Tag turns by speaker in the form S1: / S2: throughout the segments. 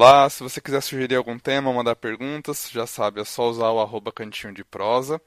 S1: Olá, se você quiser sugerir algum tema, mandar perguntas, já sabe, é só usar o arroba cantinho de prosa.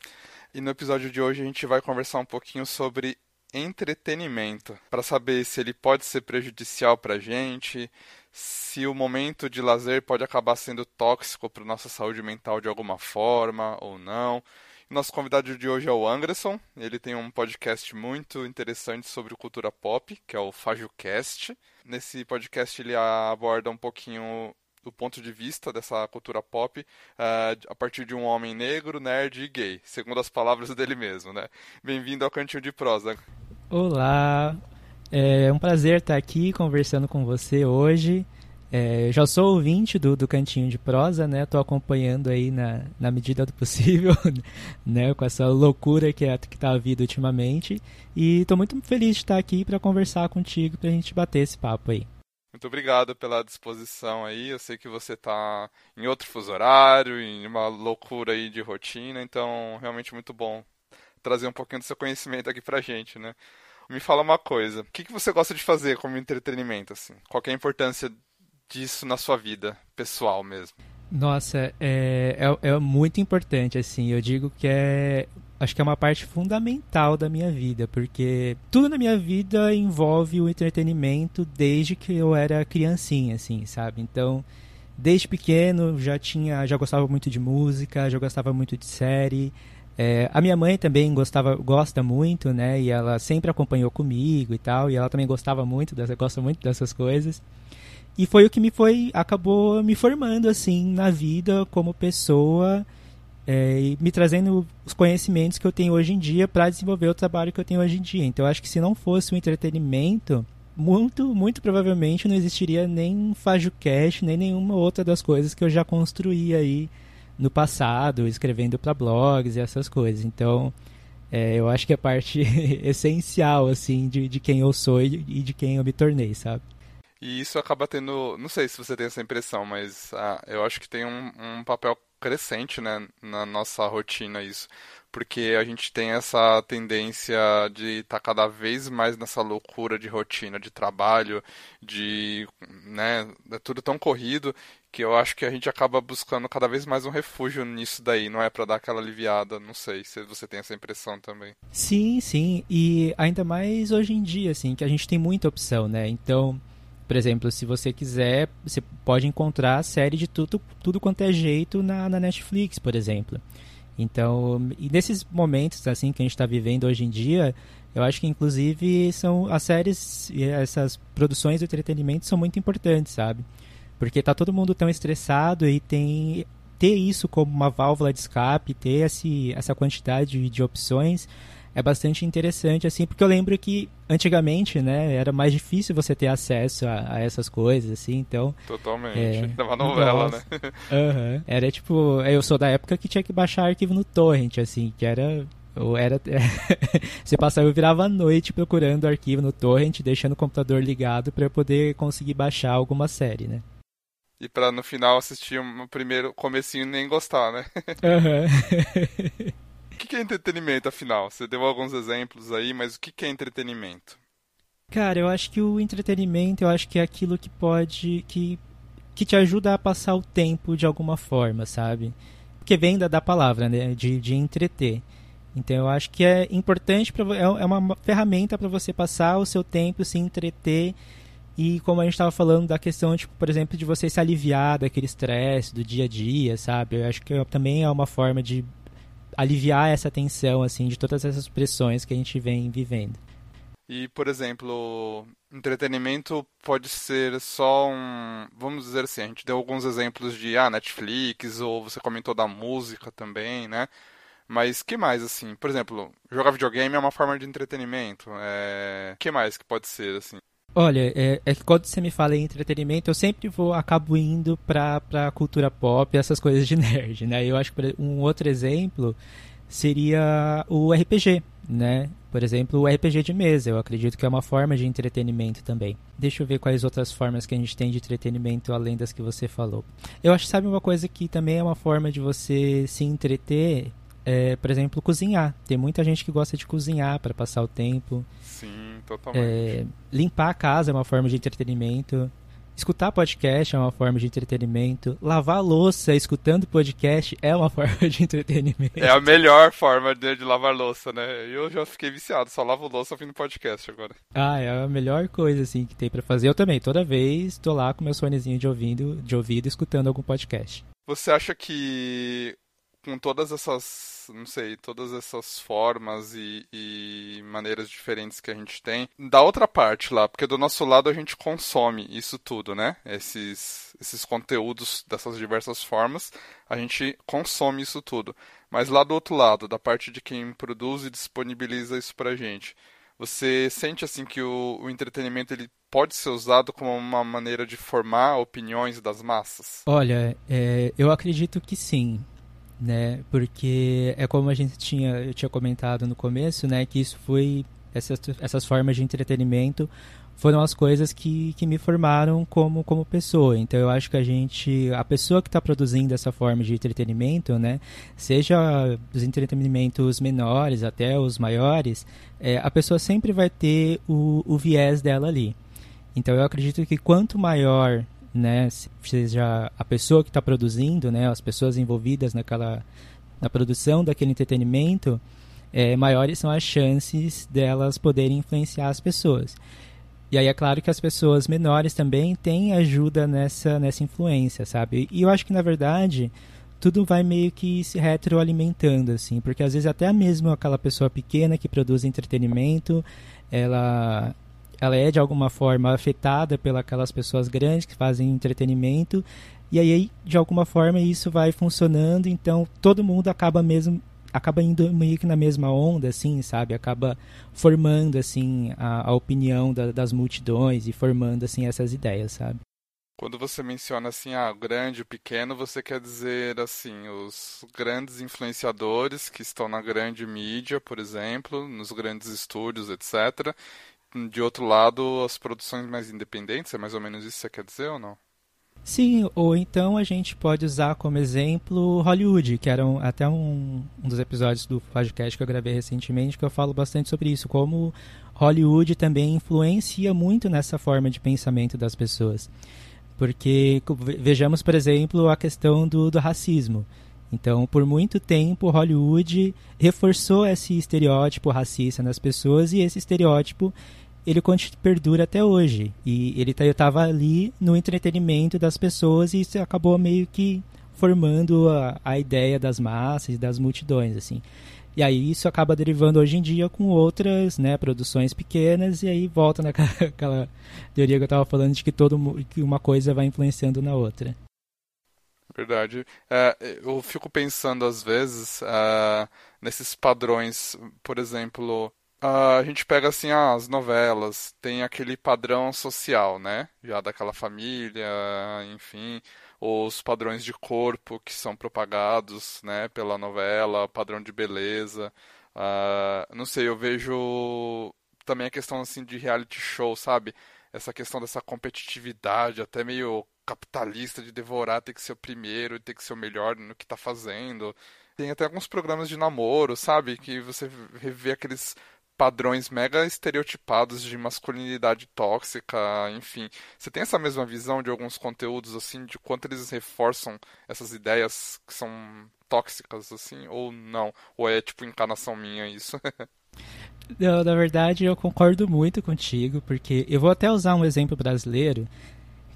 S1: E no episódio de hoje a gente vai conversar um pouquinho sobre entretenimento, para saber se ele pode ser prejudicial para a gente, se o momento de lazer pode acabar sendo tóxico para nossa saúde mental de alguma forma ou não. Nosso convidado de hoje é o Anderson. Ele tem um podcast muito interessante sobre cultura pop, que é o FajuCast. Nesse podcast ele aborda um pouquinho do ponto de vista dessa cultura pop uh, a partir de um homem negro, nerd e gay, segundo as palavras dele mesmo, né? Bem-vindo ao Cantinho de Prosa.
S2: Olá, é um prazer estar aqui conversando com você hoje. É, já sou ouvinte do, do Cantinho de Prosa, né? Tô acompanhando aí na, na medida do possível, né? Com essa loucura que, é, que tá a vida ultimamente. E tô muito feliz de estar aqui para conversar contigo, pra gente bater esse papo aí.
S1: Muito obrigado pela disposição aí. Eu sei que você tá em outro fuso horário, em uma loucura aí de rotina, então realmente muito bom trazer um pouquinho do seu conhecimento aqui pra gente, né? Me fala uma coisa, o que, que você gosta de fazer como entretenimento, assim? Qual é a importância disso na sua vida pessoal mesmo?
S2: Nossa, é, é, é, muito importante, assim. Eu digo que é. Acho que é uma parte fundamental da minha vida, porque tudo na minha vida envolve o entretenimento desde que eu era criancinha, assim, sabe? Então, desde pequeno já tinha, já gostava muito de música, já gostava muito de série. É, a minha mãe também gostava, gosta muito, né? E ela sempre acompanhou comigo e tal. E ela também gostava muito, dessa, gosta muito dessas coisas. E foi o que me foi acabou me formando assim na vida como pessoa é, e me trazendo os conhecimentos que eu tenho hoje em dia para desenvolver o trabalho que eu tenho hoje em dia. Então acho que se não fosse o entretenimento, muito, muito provavelmente não existiria nem FajoCast, nem nenhuma outra das coisas que eu já construí aí no passado, escrevendo para blogs e essas coisas. Então, é, eu acho que é parte essencial assim de, de quem eu sou e de quem eu me tornei, sabe?
S1: E isso acaba tendo, não sei se você tem essa impressão, mas ah, eu acho que tem um, um papel crescente né, na nossa rotina isso. Porque a gente tem essa tendência de estar tá cada vez mais nessa loucura de rotina, de trabalho, de. né, é tudo tão corrido que eu acho que a gente acaba buscando cada vez mais um refúgio nisso daí, não é para dar aquela aliviada, não sei se você tem essa impressão também.
S2: Sim, sim, e ainda mais hoje em dia, assim, que a gente tem muita opção, né? Então, por exemplo, se você quiser, você pode encontrar série de tudo, tudo quanto é jeito na, na Netflix, por exemplo. Então, e nesses momentos assim que a gente está vivendo hoje em dia, eu acho que inclusive são as séries e essas produções de entretenimento são muito importantes, sabe? Porque tá todo mundo tão estressado e tem ter isso como uma válvula de escape, ter esse, essa quantidade de, de opções é bastante interessante, assim, porque eu lembro que antigamente, né, era mais difícil você ter acesso a, a essas coisas, assim, então...
S1: Totalmente, é, uma novela,
S2: nossa, né? Uhum, era tipo, eu sou da época que tinha que baixar arquivo no torrent, assim, que era... Ou era você passava eu virava a noite procurando arquivo no torrent, deixando o computador ligado para eu poder conseguir baixar alguma série, né?
S1: E para no final assistir o primeiro comecinho e nem gostar, né?
S2: Uhum.
S1: que, que é entretenimento, afinal? Você deu alguns exemplos aí, mas o que, é entretenimento?
S2: Cara, eu acho que o entretenimento, eu acho que é aquilo que pode. que, que te ajuda a passar o tempo de alguma forma, sabe? Porque vem da, da palavra, né? De, de entreter. Então eu acho que é importante, pra, é, é uma ferramenta para você passar o seu tempo, se entreter. E como a gente estava falando da questão, tipo, por exemplo, de você se aliviar daquele estresse do dia a dia, sabe? Eu acho que também é uma forma de aliviar essa tensão assim de todas essas pressões que a gente vem vivendo.
S1: E, por exemplo, entretenimento pode ser só um. Vamos dizer assim, a gente deu alguns exemplos de ah, Netflix, ou você comentou da música também, né? Mas que mais, assim? Por exemplo, jogar videogame é uma forma de entretenimento. É... que mais que pode ser, assim?
S2: Olha, é, é, que quando você me fala em entretenimento, eu sempre vou, acabo indo pra, pra cultura pop, essas coisas de nerd, né? Eu acho que um outro exemplo seria o RPG, né? Por exemplo, o RPG de mesa, eu acredito que é uma forma de entretenimento também. Deixa eu ver quais outras formas que a gente tem de entretenimento além das que você falou. Eu acho, sabe, uma coisa que também é uma forma de você se entreter, é, por exemplo, cozinhar. Tem muita gente que gosta de cozinhar para passar o tempo.
S1: Sim, totalmente.
S2: É, limpar a casa é uma forma de entretenimento. Escutar podcast é uma forma de entretenimento. Lavar louça escutando podcast é uma forma de entretenimento.
S1: É a melhor forma de, de lavar louça, né? Eu já fiquei viciado, só lavo louça ouvindo podcast agora.
S2: Ah, é a melhor coisa assim que tem para fazer. Eu também, toda vez tô lá com meu fonezinho de ouvido, de ouvido escutando algum podcast.
S1: Você acha que com todas essas, não sei, todas essas formas e, e, maneiras diferentes que a gente tem, da outra parte lá, porque do nosso lado a gente consome isso tudo, né? Esses, esses conteúdos dessas diversas formas, a gente consome isso tudo. Mas lá do outro lado, da parte de quem produz e disponibiliza isso pra gente, você sente assim que o, o entretenimento ele pode ser usado como uma maneira de formar opiniões das massas?
S2: Olha, é, eu acredito que sim né? Porque é como a gente tinha, eu tinha comentado no começo, né? Que isso foi essas, essas formas de entretenimento foram as coisas que, que me formaram como, como pessoa. Então eu acho que a gente, a pessoa que está produzindo essa forma de entretenimento, né, seja os entretenimentos menores até os maiores, é, a pessoa sempre vai ter o, o viés dela ali. Então eu acredito que quanto maior né, seja a pessoa que está produzindo, né, as pessoas envolvidas naquela na produção daquele entretenimento, é, maiores são as chances delas poderem influenciar as pessoas. E aí é claro que as pessoas menores também têm ajuda nessa nessa influência, sabe? E eu acho que na verdade tudo vai meio que se retroalimentando assim, porque às vezes até mesmo aquela pessoa pequena que produz entretenimento, ela ela é de alguma forma afetada pelas pessoas grandes que fazem entretenimento. E aí de alguma forma isso vai funcionando. Então todo mundo acaba mesmo acaba indo meio que na mesma onda assim sabe? Acaba formando assim a, a opinião da, das multidões e formando assim essas ideias sabe?
S1: Quando você menciona assim, ah, grande, o pequeno, você quer dizer assim, os grandes influenciadores que estão na grande mídia, por exemplo, nos grandes estúdios, etc de outro lado, as produções mais independentes, é mais ou menos isso que você quer dizer ou não?
S2: Sim, ou então a gente pode usar como exemplo Hollywood, que era um, até um, um dos episódios do podcast que eu gravei recentemente, que eu falo bastante sobre isso, como Hollywood também influencia muito nessa forma de pensamento das pessoas. Porque vejamos, por exemplo, a questão do, do racismo. Então, por muito tempo, Hollywood reforçou esse estereótipo racista nas pessoas e esse estereótipo ele perdura até hoje. E ele estava ali no entretenimento das pessoas e isso acabou meio que formando a, a ideia das massas e das multidões, assim. E aí isso acaba derivando hoje em dia com outras, né, produções pequenas e aí volta naquela teoria que eu estava falando de que todo que uma coisa vai influenciando na outra.
S1: Verdade. É, eu fico pensando às vezes uh, nesses padrões, por exemplo, a gente pega assim ah, as novelas, tem aquele padrão social, né? Já daquela família, enfim, os padrões de corpo que são propagados, né, pela novela, padrão de beleza. Uh, não sei, eu vejo também a questão assim de reality show, sabe? Essa questão dessa competitividade, até meio capitalista de devorar, ter que ser o primeiro, ter que ser o melhor no que tá fazendo. Tem até alguns programas de namoro, sabe? Que você vê aqueles padrões mega estereotipados de masculinidade tóxica, enfim. Você tem essa mesma visão de alguns conteúdos, assim, de quanto eles reforçam essas ideias que são tóxicas, assim, ou não? Ou é, tipo, encarnação minha isso?
S2: não, na verdade, eu concordo muito contigo, porque eu vou até usar um exemplo brasileiro,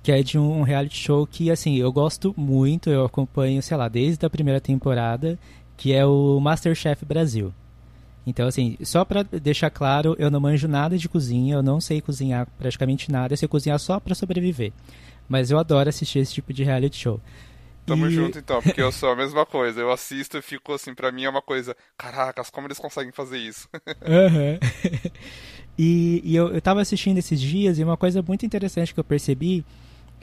S2: que é de um reality show que, assim, eu gosto muito, eu acompanho, sei lá, desde a primeira temporada, que é o Masterchef Brasil. Então, assim, só para deixar claro, eu não manjo nada de cozinha, eu não sei cozinhar praticamente nada, eu sei cozinhar só para sobreviver. Mas eu adoro assistir esse tipo de reality show.
S1: Tamo e... junto então, porque eu sou a mesma coisa. Eu assisto e fico assim, pra mim é uma coisa, caracas, como eles conseguem fazer isso?
S2: Uhum. e, e eu, eu tava assistindo esses dias e uma coisa muito interessante que eu percebi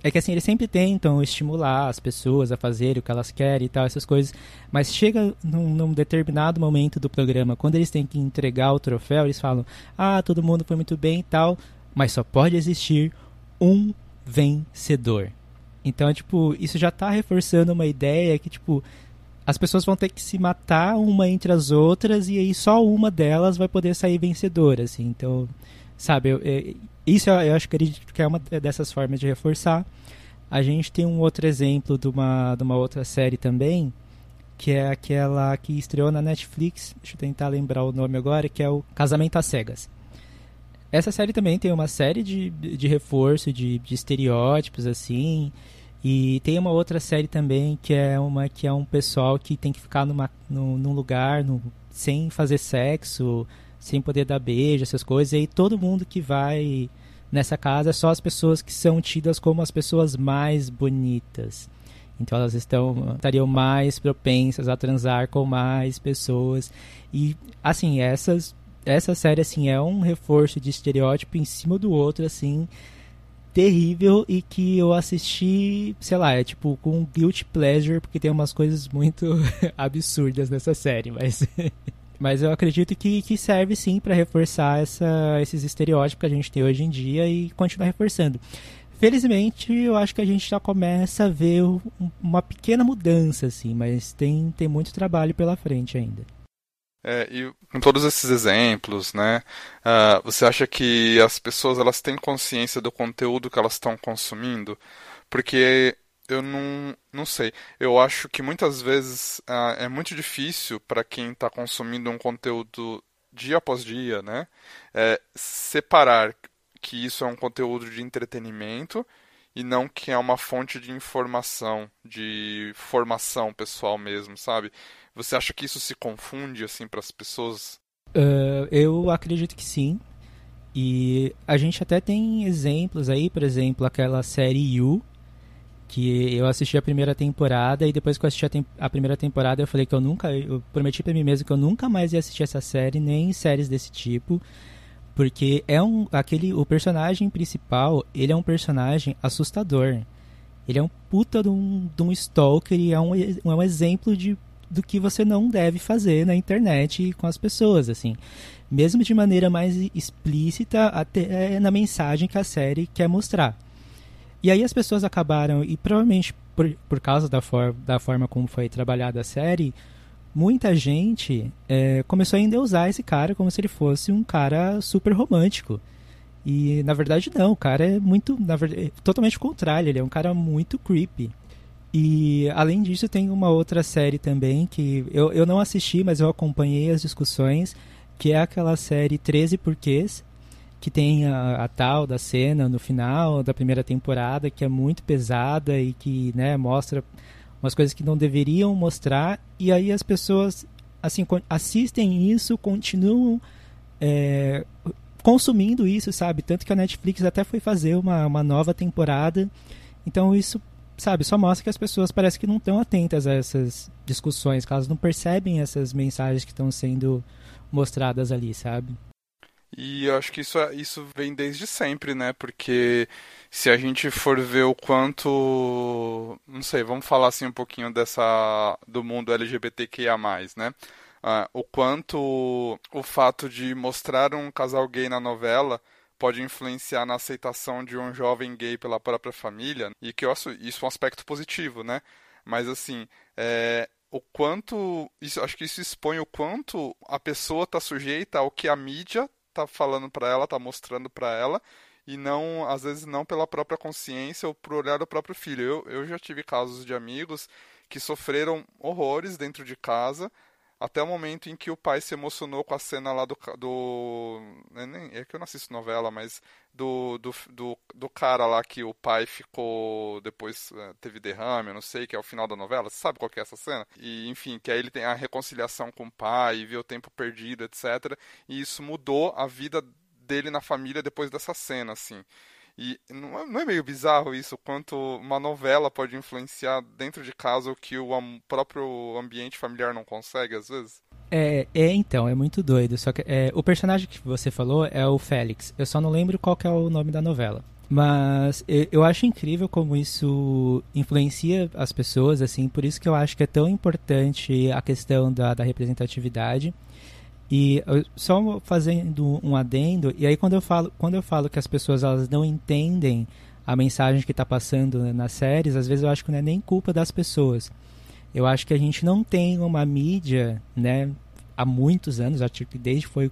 S2: é que assim, eles sempre tentam estimular as pessoas a fazerem o que elas querem e tal, essas coisas. Mas chega num, num, determinado momento do programa, quando eles têm que entregar o troféu, eles falam: Ah, todo mundo foi muito bem e tal, mas só pode existir um vencedor. Então, tipo, isso já está reforçando uma ideia que, tipo, as pessoas vão ter que se matar uma entre as outras e aí só uma delas vai poder sair vencedora, assim. Então, sabe, eu, eu, isso eu, eu acho que é uma dessas formas de reforçar. A gente tem um outro exemplo de uma, de uma outra série também, que é aquela que estreou na Netflix, deixa eu tentar lembrar o nome agora, que é o Casamento às Cegas. Essa série também tem uma série de, de reforço de, de estereótipos, assim. E tem uma outra série também que é uma que é um pessoal que tem que ficar numa, no, num lugar no, sem fazer sexo, sem poder dar beijo, essas coisas. E aí todo mundo que vai nessa casa é só as pessoas que são tidas como as pessoas mais bonitas. Então elas estão estariam mais propensas a transar com mais pessoas. E assim, essas essa série assim é um reforço de estereótipo em cima do outro assim terrível e que eu assisti, sei lá, é tipo com guilty pleasure porque tem umas coisas muito absurdas nessa série, mas mas eu acredito que, que serve sim para reforçar essa, esses estereótipos que a gente tem hoje em dia e continuar reforçando. Felizmente, eu acho que a gente já começa a ver uma pequena mudança, assim, mas tem, tem muito trabalho pela frente ainda.
S1: É, e com todos esses exemplos, né, uh, você acha que as pessoas elas têm consciência do conteúdo que elas estão consumindo? Porque eu não, não sei. Eu acho que muitas vezes uh, é muito difícil para quem está consumindo um conteúdo dia após dia, né, é, separar que isso é um conteúdo de entretenimento e não que é uma fonte de informação, de formação pessoal mesmo, sabe? Você acha que isso se confunde assim para as pessoas?
S2: Uh, eu acredito que sim. E a gente até tem exemplos aí, por exemplo, aquela série You, que eu assisti a primeira temporada e depois que eu assisti a, a, primeira temporada eu falei que eu nunca, eu prometi para mim mesmo que eu nunca mais ia assistir essa série, nem séries desse tipo, porque é um aquele o personagem principal, ele é um personagem assustador. Ele é um puta de um, de um stalker e é um, é um exemplo de do que você não deve fazer na internet com as pessoas, assim. Mesmo de maneira mais explícita até na mensagem que a série quer mostrar. E aí as pessoas acabaram, e provavelmente por, por causa da, for, da forma como foi trabalhada a série, muita gente é, começou a endeusar esse cara como se ele fosse um cara super romântico. E na verdade não, o cara é muito, na verdade, é totalmente contrário, ele é um cara muito creepy. E além disso, tem uma outra série também que eu, eu não assisti, mas eu acompanhei as discussões, que é aquela série 13 Porquês, que tem a, a, tal da cena no final da primeira temporada, que é muito pesada e que né, mostra umas coisas que não deveriam mostrar, e aí as pessoas assim assistem isso, continuam é, consumindo isso, sabe? Tanto que a Netflix até foi fazer uma, uma nova temporada. Então isso sabe, só mostra que as pessoas parece que não estão atentas a essas discussões, que elas não percebem essas mensagens que estão sendo mostradas ali, sabe?
S1: E eu acho que isso, é, isso vem desde sempre, né? Porque se a gente for ver o quanto. Não sei, vamos falar assim um pouquinho dessa. do mundo LGBTQIA, né? Uh, o quanto o fato de mostrar um casal gay na novela pode influenciar na aceitação de um jovem gay pela própria família, e que eu acho isso um aspecto positivo, né? Mas assim, é, o quanto. Isso, acho que isso expõe o quanto a pessoa está sujeita ao que a mídia está falando para ela, está mostrando para ela, e não, às vezes, não pela própria consciência ou por olhar do próprio filho. Eu, eu já tive casos de amigos que sofreram horrores dentro de casa até o momento em que o pai se emocionou com a cena lá do. do é, é que eu não assisto novela, mas do, do, do, do, cara lá que o pai ficou. Depois é, teve derrame, eu não sei, que é o final da novela. Você sabe qual é essa cena? E, enfim, que aí ele tem a reconciliação com o pai, vê o tempo perdido, etc. E isso mudou a vida dele na família depois dessa cena, assim. E não é, não é meio bizarro isso, quanto uma novela pode influenciar dentro de casa o que o próprio ambiente familiar não consegue, às vezes?
S2: É, é então, é muito doido. Só que é, o personagem que você falou é o Félix. Eu só não lembro qual é o nome da novela. Mas eu acho incrível como isso influencia as pessoas, assim, por isso que eu acho que é tão importante a questão da, da representatividade. E só fazendo um adendo, e aí quando eu falo, quando eu falo que as pessoas elas não entendem a mensagem que está passando nas séries, às vezes eu acho que não é nem culpa das pessoas. Eu acho que a gente não tem uma mídia, né, há muitos anos, acho que desde foi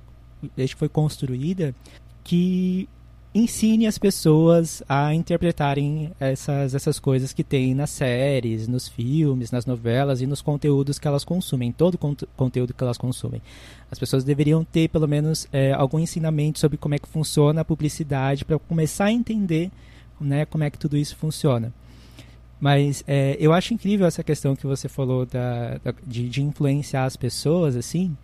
S2: desde que foi construída, que ensine as pessoas a interpretarem essas, essas coisas que tem nas séries, nos filmes, nas novelas e nos conteúdos que elas consumem, todo o conteúdo que elas consumem. As pessoas deveriam ter, pelo menos, é, algum ensinamento sobre como é que funciona a publicidade para começar a entender né, como é que tudo isso funciona. Mas é, eu acho incrível essa questão que você falou da, da de, de influenciar as pessoas, assim,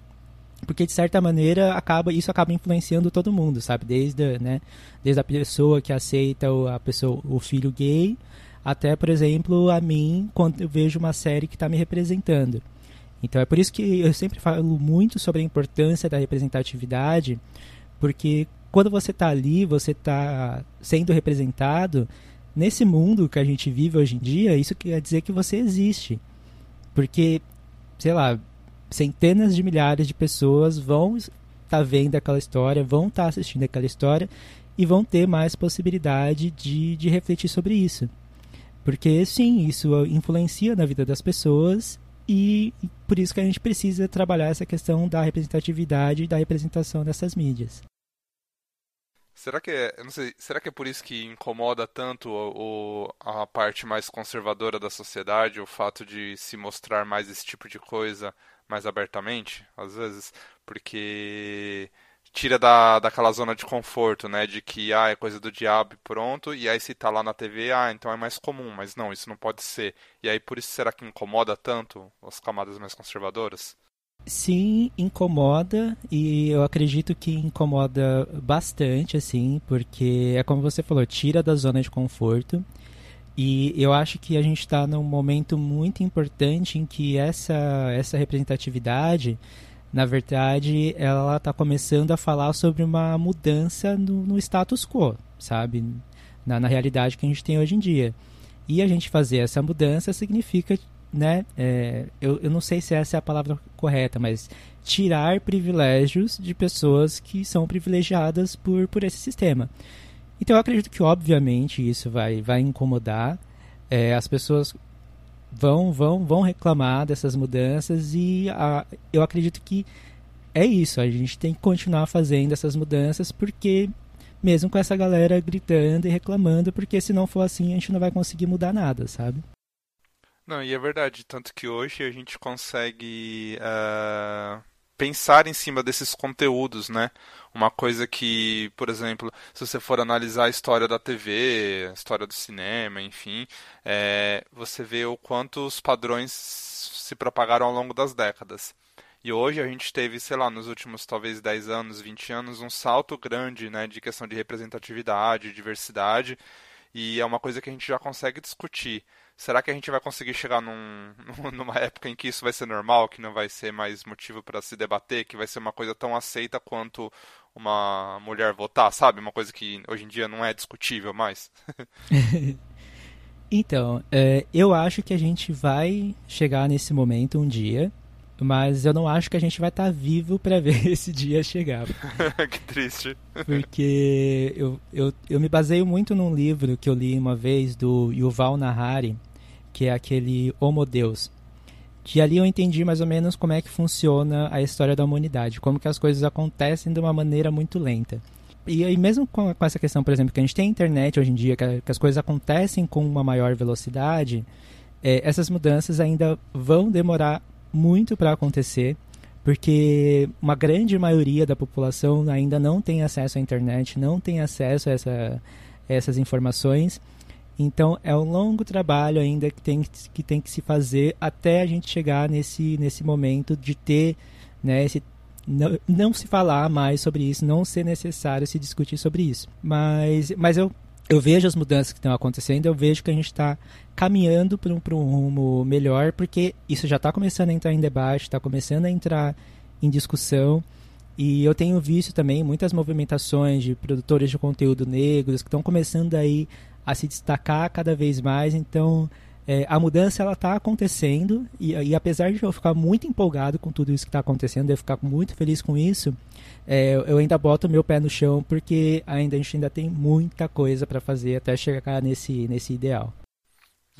S2: porque de certa maneira acaba isso acaba influenciando todo mundo sabe? Desde né desde a pessoa que aceita o, a pessoa o filho gay até por exemplo a mim quando eu vejo uma série que está me representando. Então é por isso que eu sempre falo muito sobre a importância da representatividade porque quando você está ali você está sendo representado nesse mundo que a gente vive hoje em dia isso quer dizer que você existe. Porque sei lá centenas de milhares de pessoas vão estar tá vendo aquela história, vão estar tá assistindo aquela história e vão ter mais possibilidade de, de refletir sobre isso. Porque, sim, isso influencia na vida das pessoas e por isso que a gente precisa trabalhar essa questão da representatividade e da representação dessas mídias.
S1: Será que é, não sei, será que é por isso que incomoda tanto o, a parte mais conservadora da sociedade, o fato de se mostrar mais esse tipo de coisa mais abertamente, às vezes, porque tira da, daquela zona de conforto, né, de que ah, é coisa do diabo pronto, e aí se tá lá na TV, ah, então é mais comum, mas não, isso não pode ser. E aí por isso será que incomoda tanto as camadas mais conservadoras?
S2: Sim, incomoda e eu acredito que incomoda bastante, assim, porque é como você falou, tira da zona de conforto e eu acho que a gente está num momento muito importante em que essa, essa representatividade, na verdade, ela está começando a falar sobre uma mudança no, no status quo, sabe? Na, na, realidade que a gente tem hoje em dia. E a gente fazer essa mudança significa, né? É, eu, eu não sei se essa é a palavra correta, mas tirar privilégios de pessoas que são privilegiadas por, por esse sistema. Então eu acredito que obviamente isso vai, vai incomodar. É, as pessoas vão vão vão reclamar dessas mudanças e a, eu acredito que é isso. A gente tem que continuar fazendo essas mudanças porque mesmo com essa galera gritando e reclamando, porque se não for assim a gente não vai conseguir mudar nada, sabe?
S1: Não, e é verdade, tanto que hoje a gente consegue uh, pensar em cima desses conteúdos, né? Uma coisa que, por exemplo, se você for analisar a história da TV, a história do cinema, enfim, é, você vê o quanto os padrões se propagaram ao longo das décadas. E hoje a gente teve, sei lá, nos últimos talvez 10 anos, 20 anos, um salto grande né, de questão de representatividade, diversidade, e é uma coisa que a gente já consegue discutir será que a gente vai conseguir chegar num, numa época em que isso vai ser normal, que não vai ser mais motivo para se debater, que vai ser uma coisa tão aceita quanto uma mulher votar, sabe? Uma coisa que hoje em dia não é discutível mais.
S2: então, é, eu acho que a gente vai chegar nesse momento um dia, mas eu não acho que a gente vai estar tá vivo para ver esse dia chegar.
S1: que triste.
S2: Porque eu, eu, eu me baseio muito num livro que eu li uma vez do Yuval Nahari, que é aquele Homo Deus. Que ali eu entendi mais ou menos como é que funciona a história da humanidade, como que as coisas acontecem de uma maneira muito lenta. E aí mesmo com, com essa questão, por exemplo, que a gente tem internet hoje em dia, que, que as coisas acontecem com uma maior velocidade, é, essas mudanças ainda vão demorar muito para acontecer, porque uma grande maioria da população ainda não tem acesso à internet, não tem acesso a, essa, a essas informações. Então é um longo trabalho ainda que tem que, tem que se fazer até a gente chegar nesse, nesse momento de ter né, esse, não, não se falar mais sobre isso, não ser necessário se discutir sobre isso. Mas, mas eu, eu vejo as mudanças que estão acontecendo, eu vejo que a gente está caminhando para um, um rumo melhor, porque isso já está começando a entrar em debate, está começando a entrar em discussão. E eu tenho visto também muitas movimentações de produtores de conteúdo negros que estão começando aí a se destacar cada vez mais. Então, é, a mudança ela está acontecendo e, e, apesar de eu ficar muito empolgado com tudo isso que está acontecendo, eu ficar muito feliz com isso, é, eu ainda boto meu pé no chão porque ainda a gente ainda tem muita coisa para fazer até chegar nesse nesse ideal.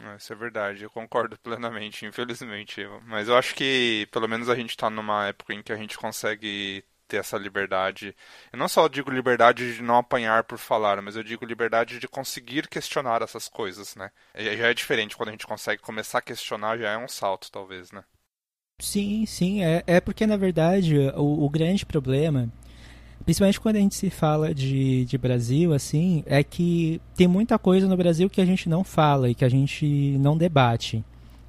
S1: É, isso é verdade, eu concordo plenamente, infelizmente. Mas eu acho que pelo menos a gente está numa época em que a gente consegue ter essa liberdade. Eu não só digo liberdade de não apanhar por falar, mas eu digo liberdade de conseguir questionar essas coisas, né? Já é diferente quando a gente consegue começar a questionar, já é um salto, talvez, né?
S2: Sim, sim, é, é porque na verdade o, o grande problema, principalmente quando a gente se fala de, de Brasil, assim, é que tem muita coisa no Brasil que a gente não fala e que a gente não debate.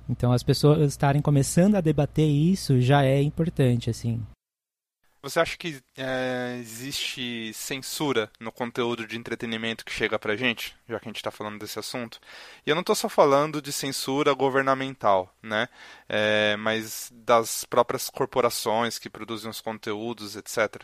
S2: Então as pessoas estarem começando a debater isso já é importante, assim.
S1: Você acha que é, existe censura no conteúdo de entretenimento que chega pra gente, já que a gente está falando desse assunto? E eu não estou só falando de censura governamental, né? É, mas das próprias corporações que produzem os conteúdos, etc.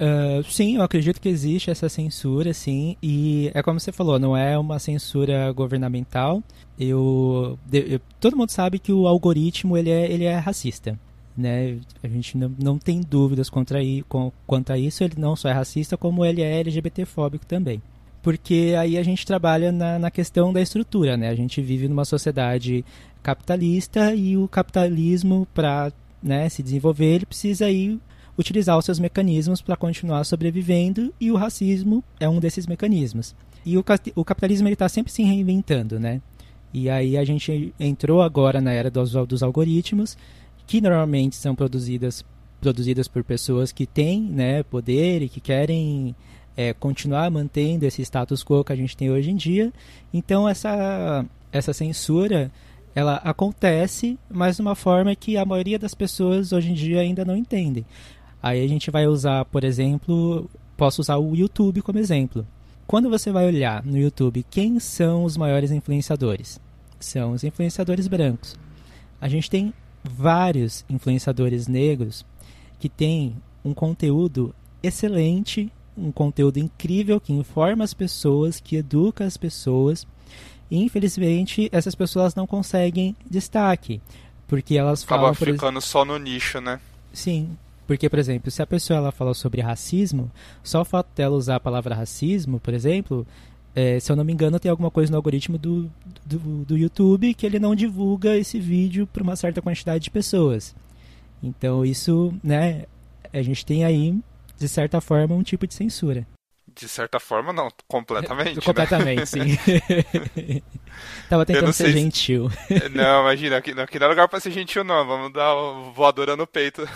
S2: Uh, sim, eu acredito que existe essa censura, sim, e é como você falou, não é uma censura governamental. Eu, eu todo mundo sabe que o algoritmo ele é, ele é racista né? A gente não, não tem dúvidas contra com, quanto a isso. Ele não só é racista, como ele é LGBTfóbico também. Porque aí a gente trabalha na, na questão da estrutura, né? A gente vive numa sociedade capitalista e o capitalismo, para né, se desenvolver, ele precisa aí utilizar os seus mecanismos para continuar sobrevivendo e o racismo é um desses mecanismos. E o, o capitalismo está sempre se reinventando, né? E aí a gente entrou agora na era dos, dos algoritmos que normalmente são produzidas produzidas por pessoas que têm né, poder e que querem é, continuar mantendo esse status quo que a gente tem hoje em dia. Então essa essa censura ela acontece, mas de uma forma que a maioria das pessoas hoje em dia ainda não entendem. Aí a gente vai usar, por exemplo, posso usar o YouTube como exemplo. Quando você vai olhar no YouTube quem são os maiores influenciadores, são os influenciadores brancos. A gente tem vários influenciadores negros que têm um conteúdo excelente, um conteúdo incrível que informa as pessoas, que educa as pessoas. E, infelizmente, essas pessoas não conseguem destaque, porque elas falam...
S1: Acaba ficando ex... só no nicho, né?
S2: Sim, porque, por exemplo, se a pessoa ela fala sobre racismo, só o fato dela usar a palavra racismo, por exemplo, é, se eu não me engano, tem alguma coisa no algoritmo do, do, do YouTube que ele não divulga esse vídeo para uma certa quantidade de pessoas. Então, isso, né, a gente tem aí, de certa forma, um tipo de censura.
S1: De certa forma, não, completamente.
S2: completamente, né? sim. Tava tentando ser gentil.
S1: Se... Não, imagina, aqui, aqui não é lugar pra ser gentil, não. Vamos dar voadora no peito.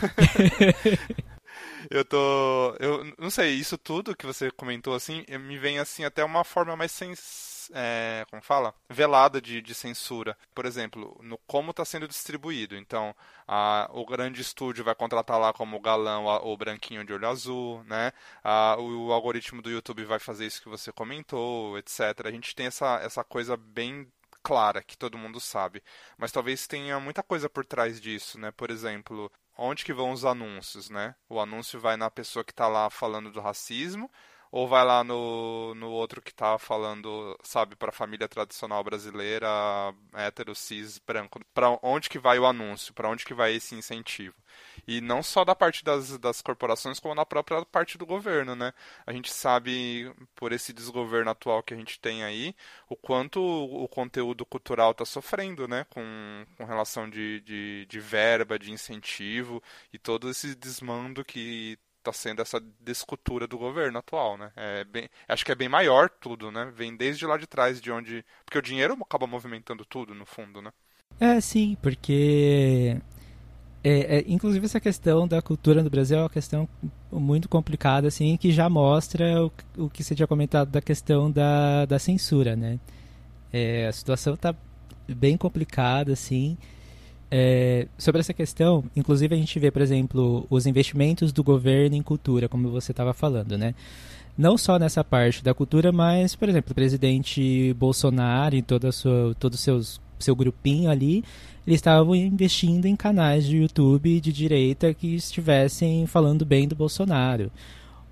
S1: Eu tô. Eu não sei, isso tudo que você comentou assim, me vem assim até uma forma mais sens... É, como fala? Velada de, de censura. Por exemplo, no como está sendo distribuído. Então, a, o grande estúdio vai contratar lá como galão o branquinho de olho azul, né? A, o, o, algoritmo do YouTube vai fazer isso que você comentou, etc. A gente tem essa, essa coisa bem clara que todo mundo sabe, mas talvez tenha muita coisa por trás disso, né? Por exemplo, onde que vão os anúncios, né? O anúncio vai na pessoa que está lá falando do racismo ou vai lá no, no outro que está falando, sabe, para a família tradicional brasileira, hétero, cis, branco. Para onde que vai o anúncio? Para onde que vai esse incentivo? E não só da parte das, das corporações, como na própria parte do governo, né? A gente sabe, por esse desgoverno atual que a gente tem aí, o quanto o conteúdo cultural está sofrendo, né? Com, com relação de, de, de verba, de incentivo e todo esse desmando que está sendo essa descultura do governo atual, né? É bem, acho que é bem maior tudo, né? Vem desde lá de trás, de onde... Porque o dinheiro acaba movimentando tudo, no fundo, né?
S2: É, sim, porque é, é, inclusive essa questão da cultura no Brasil é uma questão muito complicada, assim, que já mostra o, o que você tinha comentado da questão da, da censura, né? É, a situação está bem complicada, assim. É, sobre essa questão, inclusive a gente vê, por exemplo, os investimentos do governo em cultura, como você estava falando, né? não só nessa parte da cultura, mas, por exemplo, o presidente Bolsonaro e toda sua, todo o seus, seu grupinho ali, eles estavam investindo em canais de YouTube de direita que estivessem falando bem do Bolsonaro.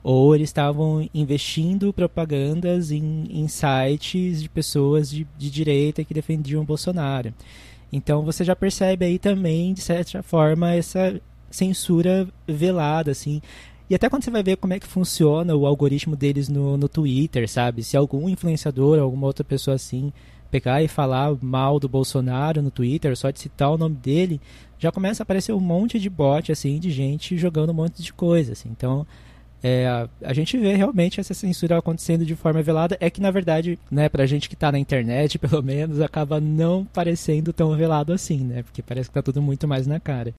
S2: Ou eles estavam investindo propagandas em, em sites de pessoas de, de direita que defendiam o Bolsonaro. Então você já percebe aí também, de certa forma, essa censura velada, assim. E até quando você vai ver como é que funciona o algoritmo deles no, no Twitter, sabe? Se algum influenciador, alguma outra pessoa assim, pegar e falar mal do Bolsonaro no Twitter, só de citar o nome dele, já começa a aparecer um monte de bot, assim, de gente jogando um monte de coisa, assim. Então, é, a, a, gente vê realmente essa censura acontecendo de forma velada. É que, na verdade, né, pra gente que tá na internet, pelo menos, acaba não parecendo tão velado assim, né? Porque parece que tá tudo muito mais na cara.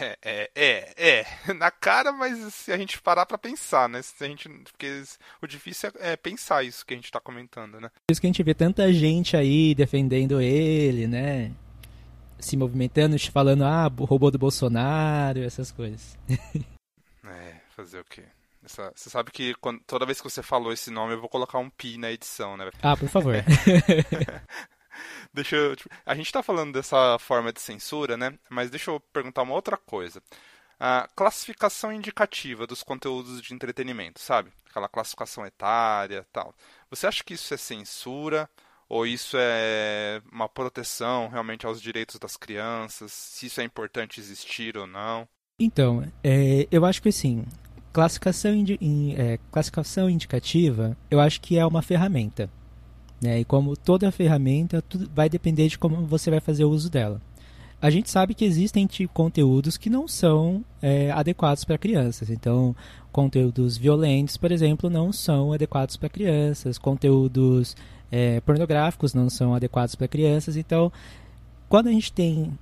S1: É, é, é, é, na cara, mas se a gente parar para pensar, né? Se a gente, porque o difícil é, é, pensar isso que a gente tá comentando, né?
S2: Por isso que a gente vê tanta gente aí defendendo ele, né? Se movimentando, falando, ah, roubou do Bolsonaro, essas coisas.
S1: é, fazer o quê? Essa, você sabe que quando, toda vez que você falou esse nome, eu vou colocar um pi na edição, né?
S2: Ah, por favor.
S1: deixa eu. Tipo, a gente está falando dessa forma de censura, né? Mas deixa eu perguntar uma outra coisa. A classificação indicativa dos conteúdos de entretenimento, sabe? Aquela classificação etária tal. Você acha que isso é censura? Ou isso é uma proteção realmente aos direitos das crianças? Se isso é importante existir ou não?
S2: Então, é, eu acho que assim, classificação, indi é, classificação indicativa, eu acho que é uma ferramenta. Né? E como toda ferramenta, tudo vai depender de como você vai fazer o uso dela. A gente sabe que existem conteúdos que não são é, adequados para crianças. Então, conteúdos violentos, por exemplo, não são adequados para crianças. Conteúdos é, pornográficos não são adequados para crianças. Então, quando a gente tem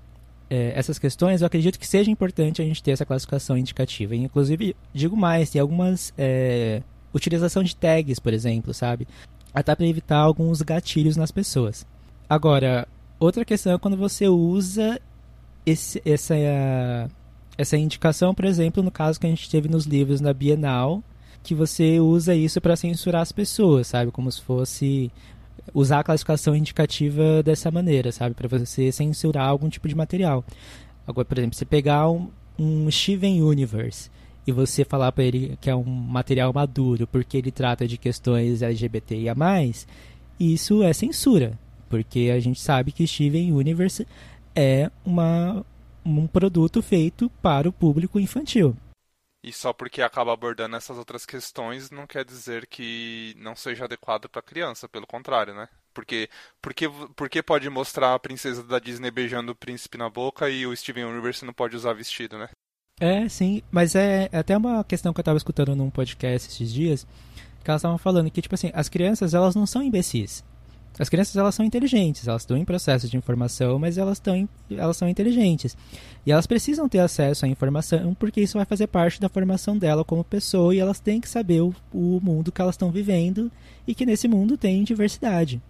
S2: é, essas questões, eu acredito que seja importante a gente ter essa classificação indicativa. Inclusive, digo mais, tem algumas é, utilização de tags, por exemplo, sabe? Até para evitar alguns gatilhos nas pessoas. Agora, outra questão é quando você usa esse, essa, essa indicação, por exemplo, no caso que a gente teve nos livros na Bienal, que você usa isso para censurar as pessoas, sabe? Como se fosse usar a classificação indicativa dessa maneira, sabe? Para você censurar algum tipo de material. Agora, por exemplo, você pegar um, um Steven Universe e você falar para ele que é um material maduro porque ele trata de questões LGBTIA+, isso é censura, porque a gente sabe que Steven Universe é uma, um produto feito para o público infantil.
S1: E só porque acaba abordando essas outras questões não quer dizer que não seja adequado para criança, pelo contrário, né? Porque, porque, porque pode mostrar a princesa da Disney beijando o príncipe na boca e o Steven Universe não pode usar vestido, né?
S2: É, sim, mas é, é até uma questão que eu estava escutando num podcast esses dias, que elas estavam falando que, tipo assim, as crianças, elas não são imbecis. As crianças, elas são inteligentes, elas estão em processo de informação, mas elas, estão, elas são inteligentes. E elas precisam ter acesso à informação, porque isso vai fazer parte da formação dela como pessoa, e elas têm que saber o, o mundo que elas estão vivendo, e que nesse mundo tem diversidade.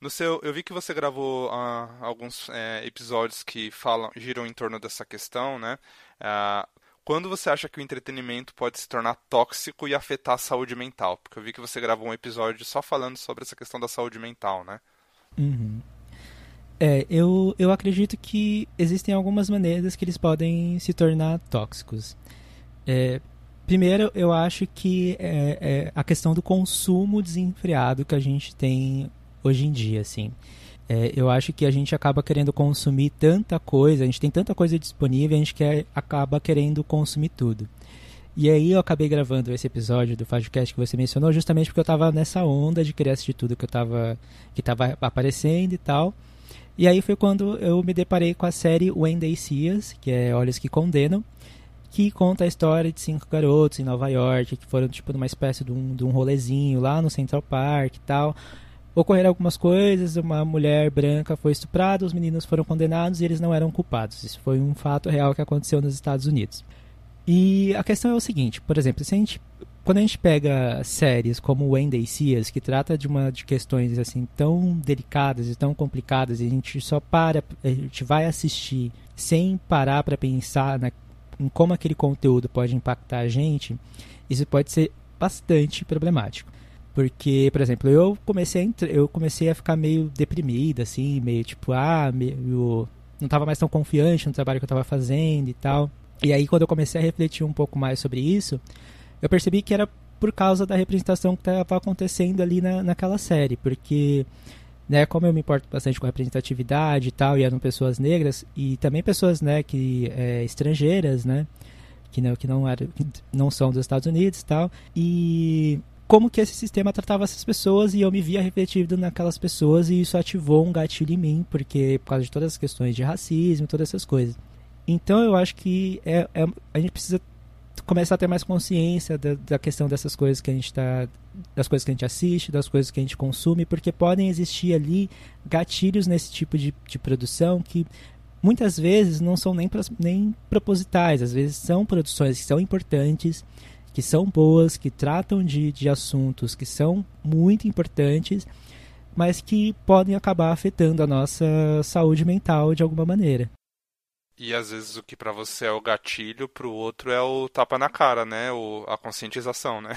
S1: No seu, eu vi que você gravou uh, alguns é, episódios que falam, giram em torno dessa questão, né? Uh, quando você acha que o entretenimento pode se tornar tóxico e afetar a saúde mental? Porque eu vi que você gravou um episódio só falando sobre essa questão da saúde mental, né?
S2: Uhum. É, eu, eu acredito que existem algumas maneiras que eles podem se tornar tóxicos. É, primeiro, eu acho que é, é a questão do consumo desenfreado que a gente tem hoje em dia, assim. É, eu acho que a gente acaba querendo consumir tanta coisa, a gente tem tanta coisa disponível, a gente quer, acaba querendo consumir tudo. E aí eu acabei gravando esse episódio do podcast que você mencionou, justamente porque eu estava nessa onda de querer assistir tudo que eu tava, que estava aparecendo e tal. E aí foi quando eu me deparei com a série See Us, que é Olhos que Condenam, que conta a história de cinco garotos em Nova York, que foram tipo numa espécie de um, de um rolezinho lá no Central Park e tal ocorreram algumas coisas, uma mulher branca foi estuprada, os meninos foram condenados e eles não eram culpados. Isso foi um fato real que aconteceu nos Estados Unidos. E a questão é o seguinte, por exemplo, se a gente, quando a gente pega séries como Wendy Sears, que trata de uma de questões assim tão delicadas e tão complicadas, e a gente só para, a gente vai assistir sem parar para pensar na, em como aquele conteúdo pode impactar a gente, isso pode ser bastante problemático. Porque, por exemplo, eu comecei a, eu comecei a ficar meio deprimida, assim, meio tipo, ah, meio, não estava mais tão confiante no trabalho que eu estava fazendo e tal. E aí, quando eu comecei a refletir um pouco mais sobre isso, eu percebi que era por causa da representação que estava acontecendo ali na, naquela série. Porque, né, como eu me importo bastante com representatividade e tal, e eram pessoas negras, e também pessoas, né, que, é, estrangeiras, né, que não, que não, eram, não são dos Estados Unidos e tal, e como que esse sistema tratava essas pessoas e eu me via refletido naquelas pessoas e isso ativou um gatilho em mim, porque por causa de todas as questões de racismo, todas essas coisas. Então eu acho que é, é a gente precisa começar a ter mais consciência da, da questão dessas coisas que a gente está das coisas que a gente assiste, das coisas que a gente consome, porque podem existir ali gatilhos nesse tipo de, de produção que muitas vezes não são nem, nem propositais, às vezes são produções que são importantes, que são boas, que tratam de, de assuntos que são muito importantes, mas que podem acabar afetando a nossa saúde mental de alguma maneira.
S1: E às vezes o que para você é o gatilho, para o outro é o tapa na cara, né? O, a conscientização, né?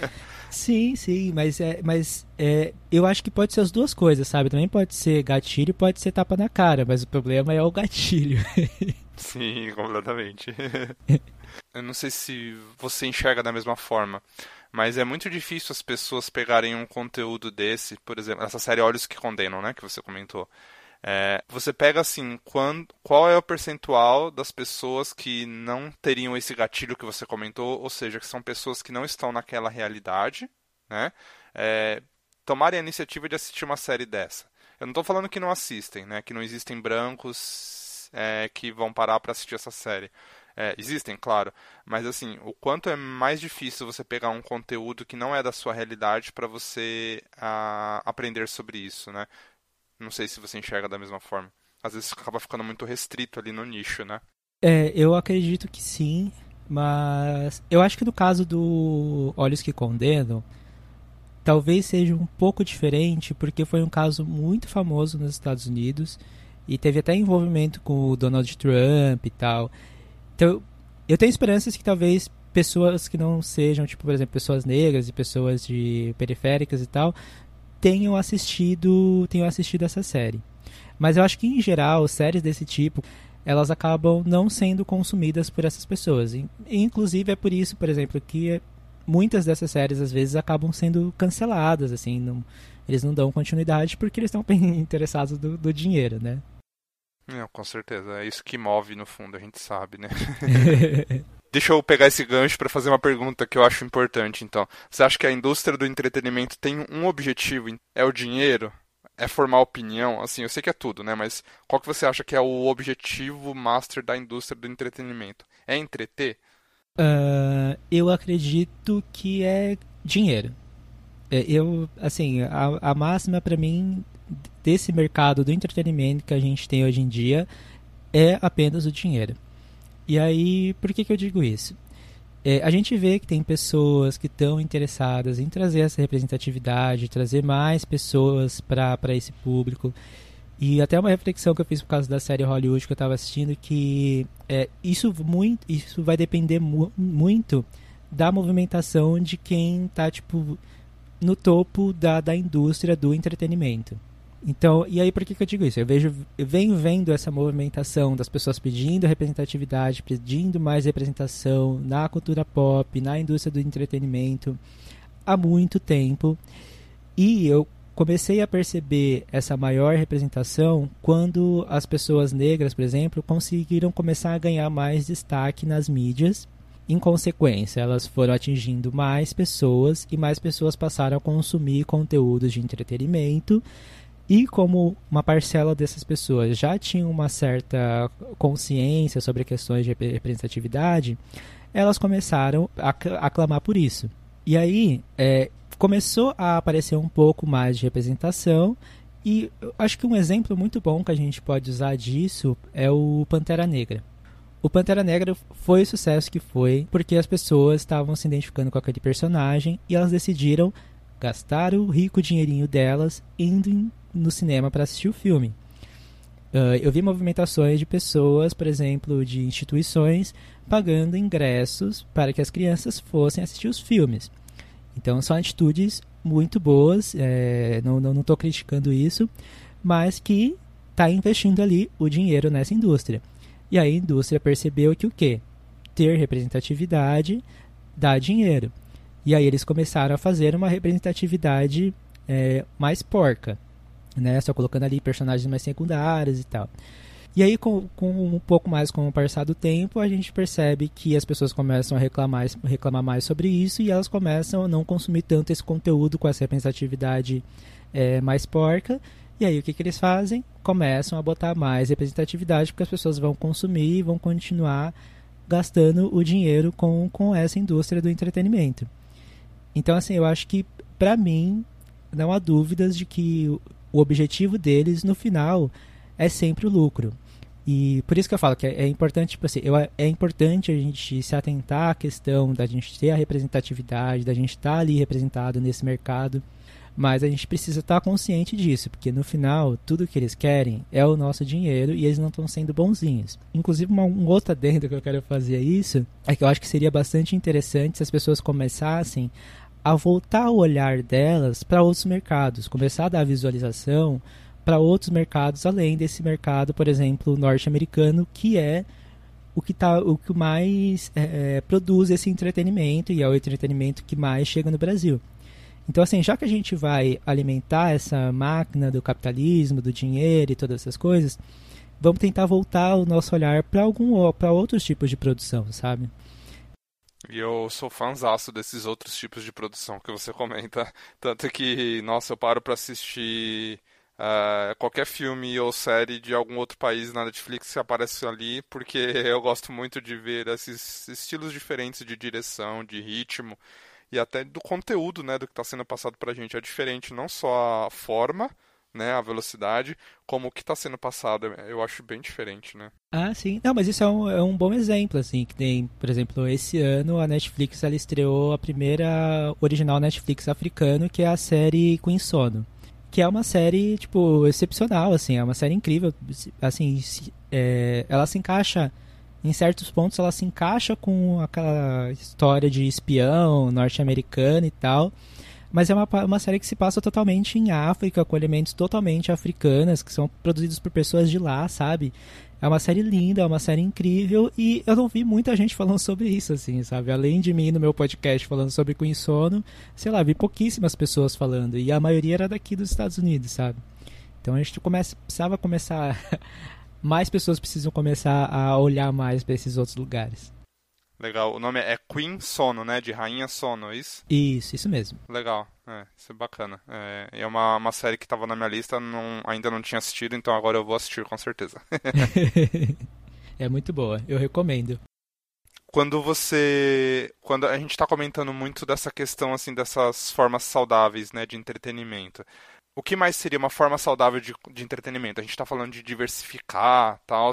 S2: sim, sim, mas, é, mas é, eu acho que pode ser as duas coisas, sabe? Também pode ser gatilho pode ser tapa na cara, mas o problema é o gatilho.
S1: sim, completamente. eu não sei se você enxerga da mesma forma, mas é muito difícil as pessoas pegarem um conteúdo desse, por exemplo, essa série Olhos que Condenam, né? Que você comentou. É, você pega assim, quando, qual é o percentual das pessoas que não teriam esse gatilho que você comentou, ou seja, que são pessoas que não estão naquela realidade, né? É, tomarem a iniciativa de assistir uma série dessa. Eu não estou falando que não assistem, né? Que não existem brancos é, que vão parar para assistir essa série. É, existem, claro, mas assim, o quanto é mais difícil você pegar um conteúdo que não é da sua realidade para você a, aprender sobre isso, né? Não sei se você enxerga da mesma forma. Às vezes acaba ficando muito restrito ali no nicho, né?
S2: É, eu acredito que sim, mas eu acho que no caso do Olhos que Condenam, talvez seja um pouco diferente, porque foi um caso muito famoso nos Estados Unidos e teve até envolvimento com o Donald Trump e tal. Então, eu tenho esperanças que talvez pessoas que não sejam, tipo, por exemplo, pessoas negras e pessoas de periféricas e tal, tenham assistido, tenham assistido essa série. Mas eu acho que em geral, séries desse tipo, elas acabam não sendo consumidas por essas pessoas. Inclusive é por isso, por exemplo, que muitas dessas séries às vezes acabam sendo canceladas, assim, não, eles não dão continuidade porque eles estão bem interessados do, do dinheiro, né?
S1: Não, com certeza. É isso que move no fundo, a gente sabe, né? Deixa eu pegar esse gancho para fazer uma pergunta que eu acho importante, então. Você acha que a indústria do entretenimento tem um objetivo? É o dinheiro? É formar opinião? Assim, eu sei que é tudo, né? Mas qual que você acha que é o objetivo master da indústria do entretenimento? É entreter?
S2: Uh, eu acredito que é dinheiro. É, eu, assim, a, a máxima para mim desse mercado do entretenimento que a gente tem hoje em dia é apenas o dinheiro. E aí, por que, que eu digo isso? É, a gente vê que tem pessoas que estão interessadas em trazer essa representatividade, trazer mais pessoas para esse público. E até uma reflexão que eu fiz por causa da série Hollywood que eu estava assistindo, que é, isso, muito, isso vai depender mu muito da movimentação de quem está tipo, no topo da, da indústria do entretenimento. Então, e aí por que, que eu digo isso? Eu vejo, eu venho vendo essa movimentação das pessoas pedindo representatividade, pedindo mais representação na cultura pop, na indústria do entretenimento há muito tempo. E eu comecei a perceber essa maior representação quando as pessoas negras, por exemplo, conseguiram começar a ganhar mais destaque nas mídias. Em consequência, elas foram atingindo mais pessoas e mais pessoas passaram a consumir conteúdos de entretenimento e como uma parcela dessas pessoas já tinha uma certa consciência sobre questões de representatividade, elas começaram a, clamar por isso. E aí é, começou a aparecer um pouco mais de representação e acho que um exemplo muito bom que a gente pode usar disso é o Pantera Negra. O Pantera Negra foi o sucesso que foi porque as pessoas estavam se identificando com aquele personagem e elas decidiram gastar o rico dinheirinho delas indo em no cinema para assistir o filme. Uh, eu vi movimentações de pessoas, por exemplo, de instituições, pagando ingressos para que as crianças fossem assistir os filmes. Então são atitudes muito boas, é, não estou não, não criticando isso, mas que está investindo ali o dinheiro nessa indústria. E aí a indústria percebeu que o quê? Ter representatividade dá dinheiro. E aí eles começaram a fazer uma representatividade é, mais porca, né? Só colocando ali personagens mais secundários e tal. E aí, com, com, um pouco mais com o passar do tempo, a gente percebe que as pessoas começam a reclamar, reclamar mais sobre isso e elas começam a não consumir tanto esse conteúdo com essa representatividade é, mais porca. E aí, o que, que eles fazem? Começam a botar mais representatividade porque as pessoas vão consumir e vão continuar gastando o dinheiro com, com essa indústria do entretenimento. Então, assim, eu acho que, para mim, não há dúvidas de que o objetivo deles, no final, é sempre o lucro. E por isso que eu falo que é, é importante, tipo assim, eu, é importante a gente se atentar à questão da gente ter a representatividade, da gente estar tá ali representado nesse mercado, mas a gente precisa estar tá consciente disso, porque no final, tudo que eles querem é o nosso dinheiro e eles não estão sendo bonzinhos. Inclusive, uma, um outro adendo que eu quero fazer a isso é que eu acho que seria bastante interessante se as pessoas começassem a voltar o olhar delas para outros mercados, começar a dar visualização para outros mercados além desse mercado, por exemplo, norte-americano, que é o que, tá, o que mais é, é, produz esse entretenimento e é o entretenimento que mais chega no Brasil. Então, assim, já que a gente vai alimentar essa máquina do capitalismo, do dinheiro e todas essas coisas, vamos tentar voltar o nosso olhar para algum para outros tipos de produção, sabe?
S1: E eu sou fãzaço desses outros tipos de produção que você comenta, tanto que, nossa, eu paro para assistir Uh, qualquer filme ou série de algum outro país na Netflix que aparece ali, porque eu gosto muito de ver esses estilos diferentes de direção, de ritmo e até do conteúdo, né, do que está sendo passado para a gente. É diferente não só a forma, né, a velocidade, como o que está sendo passado. Eu acho bem diferente, né?
S2: Ah, sim. Não, mas isso é um, é um bom exemplo, assim, que tem, por exemplo, esse ano a Netflix ela estreou a primeira original Netflix africano, que é a série Queen Sono que é uma série, tipo, excepcional, assim, é uma série incrível, assim, é, ela se encaixa, em certos pontos, ela se encaixa com aquela história de espião norte-americano e tal, mas é uma, uma série que se passa totalmente em África, com elementos totalmente africanos, que são produzidos por pessoas de lá, sabe? É uma série linda, é uma série incrível e eu não vi muita gente falando sobre isso, assim, sabe? Além de mim no meu podcast falando sobre Queen Sono, sei lá, vi pouquíssimas pessoas falando e a maioria era daqui dos Estados Unidos, sabe? Então a gente começa, precisava começar. mais pessoas precisam começar a olhar mais para esses outros lugares.
S1: Legal. O nome é Queen Sono, né? De Rainha Sono, é isso?
S2: Isso, isso mesmo.
S1: Legal. É, isso é bacana. É, é uma, uma série que estava na minha lista, não, ainda não tinha assistido, então agora eu vou assistir com certeza.
S2: é muito boa, eu recomendo.
S1: Quando você. Quando a gente está comentando muito dessa questão, assim, dessas formas saudáveis, né, de entretenimento o que mais seria uma forma saudável de, de entretenimento? A gente está falando de diversificar, tal,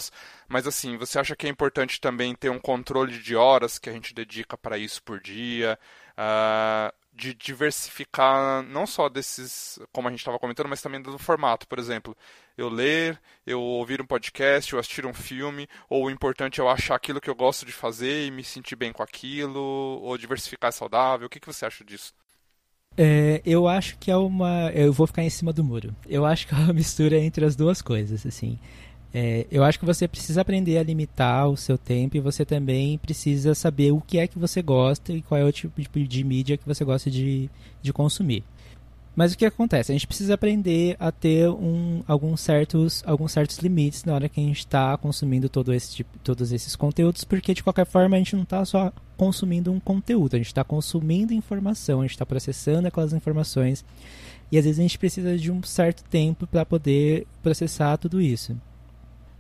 S1: mas assim, você acha que é importante também ter um controle de horas que a gente dedica para isso por dia, uh, de diversificar não só desses, como a gente estava comentando, mas também do formato, por exemplo, eu ler, eu ouvir um podcast, eu assistir um filme, ou o importante é eu achar aquilo que eu gosto de fazer e me sentir bem com aquilo, ou diversificar é saudável. O que, que você acha disso?
S2: É, eu acho que é uma. Eu vou ficar em cima do muro. Eu acho que é uma mistura entre as duas coisas, assim. É, eu acho que você precisa aprender a limitar o seu tempo e você também precisa saber o que é que você gosta e qual é o tipo de, de mídia que você gosta de, de consumir. Mas o que acontece? A gente precisa aprender a ter um, alguns, certos, alguns certos limites na hora que a gente está consumindo todo esse tipo, todos esses conteúdos, porque de qualquer forma a gente não está só consumindo um conteúdo, a gente está consumindo informação, a gente está processando aquelas informações e às vezes a gente precisa de um certo tempo para poder processar tudo isso.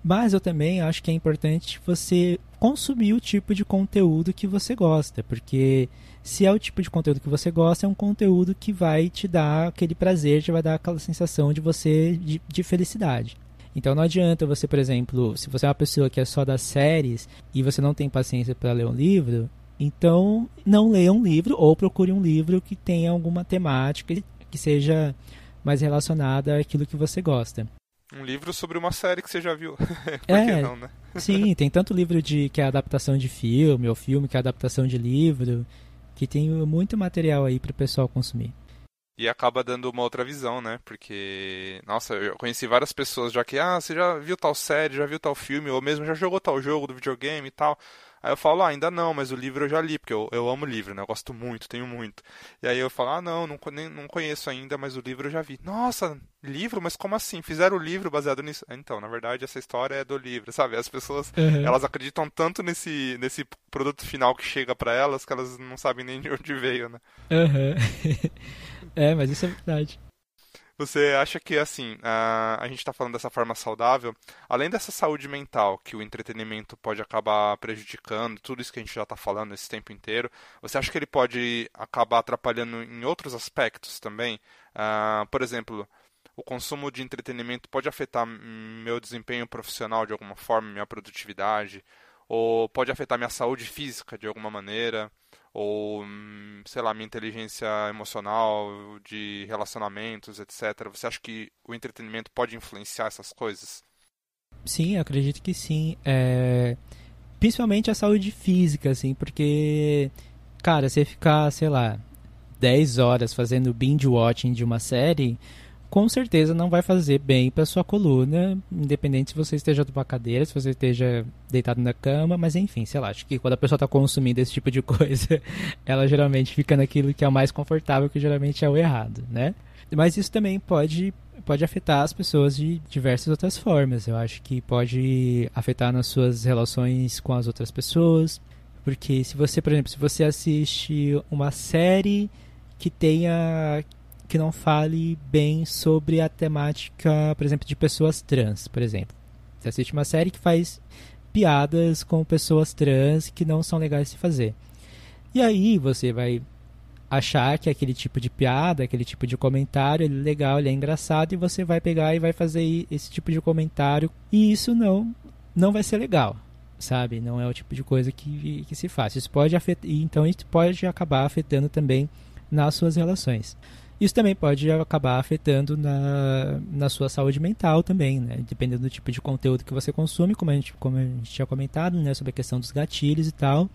S2: Mas eu também acho que é importante você consumir o tipo de conteúdo que você gosta, porque se é o tipo de conteúdo que você gosta, é um conteúdo que vai te dar aquele prazer, te vai dar aquela sensação de você de, de felicidade. Então não adianta você, por exemplo, se você é uma pessoa que é só das séries e você não tem paciência para ler um livro, então não leia um livro ou procure um livro que tenha alguma temática que seja mais relacionada àquilo que você gosta.
S1: Um livro sobre uma série que você já viu. Por é, que não, né?
S2: sim, tem tanto livro de que é adaptação de filme, ou filme que é adaptação de livro, que tem muito material aí para o pessoal consumir.
S1: E acaba dando uma outra visão, né? Porque, nossa, eu conheci várias pessoas já que, ah, você já viu tal série, já viu tal filme, ou mesmo já jogou tal jogo do videogame e tal. Aí eu falo, ah, ainda não, mas o livro eu já li, porque eu, eu amo livro, né? Eu gosto muito, tenho muito. E aí eu falo, ah, não, não, nem, não conheço ainda, mas o livro eu já vi. Nossa, livro? Mas como assim? Fizeram o livro baseado nisso? Então, na verdade, essa história é do livro, sabe? As pessoas, uhum. elas acreditam tanto nesse, nesse produto final que chega para elas que elas não sabem nem de onde veio, né?
S2: Uhum. é, mas isso é verdade.
S1: Você acha que, assim, a, a gente está falando dessa forma saudável, além dessa saúde mental que o entretenimento pode acabar prejudicando, tudo isso que a gente já está falando esse tempo inteiro, você acha que ele pode acabar atrapalhando em outros aspectos também? Uh, por exemplo, o consumo de entretenimento pode afetar meu desempenho profissional de alguma forma, minha produtividade, ou pode afetar minha saúde física de alguma maneira? Ou hum, sei lá, minha inteligência emocional, de relacionamentos, etc. Você acha que o entretenimento pode influenciar essas coisas?
S2: Sim, acredito que sim. É... Principalmente a saúde física, assim, porque, cara, você ficar, sei lá, 10 horas fazendo binge watching de uma série, com certeza não vai fazer bem para sua coluna, independente se você esteja numa cadeira, se você esteja deitado na cama, mas enfim, sei lá, acho que quando a pessoa está consumindo esse tipo de coisa, ela geralmente fica naquilo que é o mais confortável, que geralmente é o errado, né? Mas isso também pode pode afetar as pessoas de diversas outras formas. Eu acho que pode afetar nas suas relações com as outras pessoas, porque se você, por exemplo, se você assiste uma série que tenha que não fale bem sobre a temática, por exemplo, de pessoas trans, por exemplo. Você assiste uma série que faz piadas com pessoas trans que não são legais de fazer. E aí você vai achar que aquele tipo de piada, aquele tipo de comentário, ele é legal, ele é engraçado e você vai pegar e vai fazer esse tipo de comentário e isso não não vai ser legal, sabe? Não é o tipo de coisa que, que se faz. Isso pode afetar, então isso pode acabar afetando também nas suas relações. Isso também pode acabar afetando na, na sua saúde mental também, né? Dependendo do tipo de conteúdo que você consome, como a gente, como a gente tinha comentado, né? Sobre a questão dos gatilhos e tal.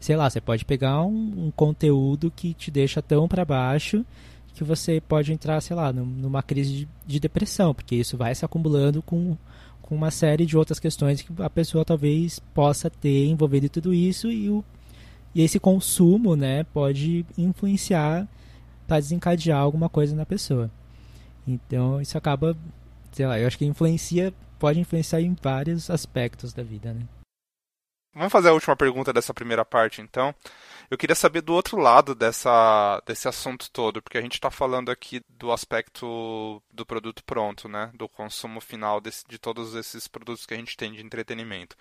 S2: Sei lá, você pode pegar um, um conteúdo que te deixa tão para baixo que você pode entrar, sei lá, numa crise de, de depressão, porque isso vai se acumulando com, com uma série de outras questões que a pessoa talvez possa ter envolvido tudo isso e, o, e esse consumo, né, pode influenciar para desencadear alguma coisa na pessoa. Então isso acaba, sei lá, eu acho que influencia, pode influenciar em vários aspectos da vida, né?
S1: Vamos fazer a última pergunta dessa primeira parte, então. Eu queria saber do outro lado dessa, desse assunto todo, porque a gente está falando aqui do aspecto do produto pronto, né? Do consumo final desse, de todos esses produtos que a gente tem de entretenimento.